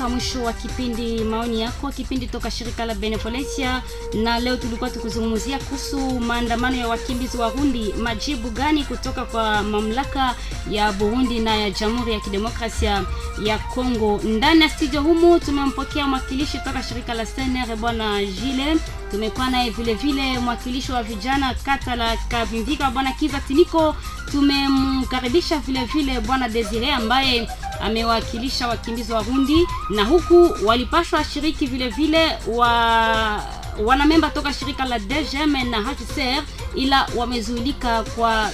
tunafika mwisho wa kipindi maoni yako, kipindi toka shirika la Benevolencia, na leo tulikuwa tukuzungumzia kuhusu maandamano ya wakimbizi wa Burundi, majibu gani kutoka kwa mamlaka ya Burundi na ya Jamhuri ya Kidemokrasia ya Kongo. Ndani ya studio humu tumempokea mwakilishi toka shirika la SNR bwana Jile, tumekuwa naye vile vile mwakilishi wa vijana kata la Kavimvika bwana Kiza Tiniko, tumemkaribisha vile vile bwana Desire ambaye amewakilisha wakimbizi wa hundi na huku walipashwa shiriki vile vile wa wanamemba toka shirika la DGM na HCR ila wamezuilika kwa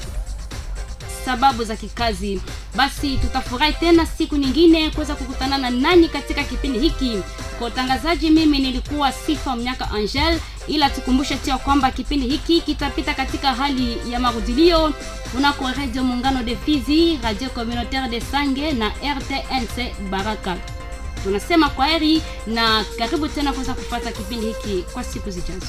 sababu za kikazi. Basi tutafurahi tena siku nyingine kuweza kukutana na nani katika kipindi hiki. Kwa utangazaji, mimi nilikuwa Sifa Mnyaka Angel, ila tukumbushe tia kwamba kipindi hiki kitapita katika hali ya marudilio kunako Radio Muungano de Fizi, Radio Communautaire de Sange na RTNC Baraka. Tunasema kwa heri na karibu tena kuweza kupata kipindi hiki kwa siku zijazo.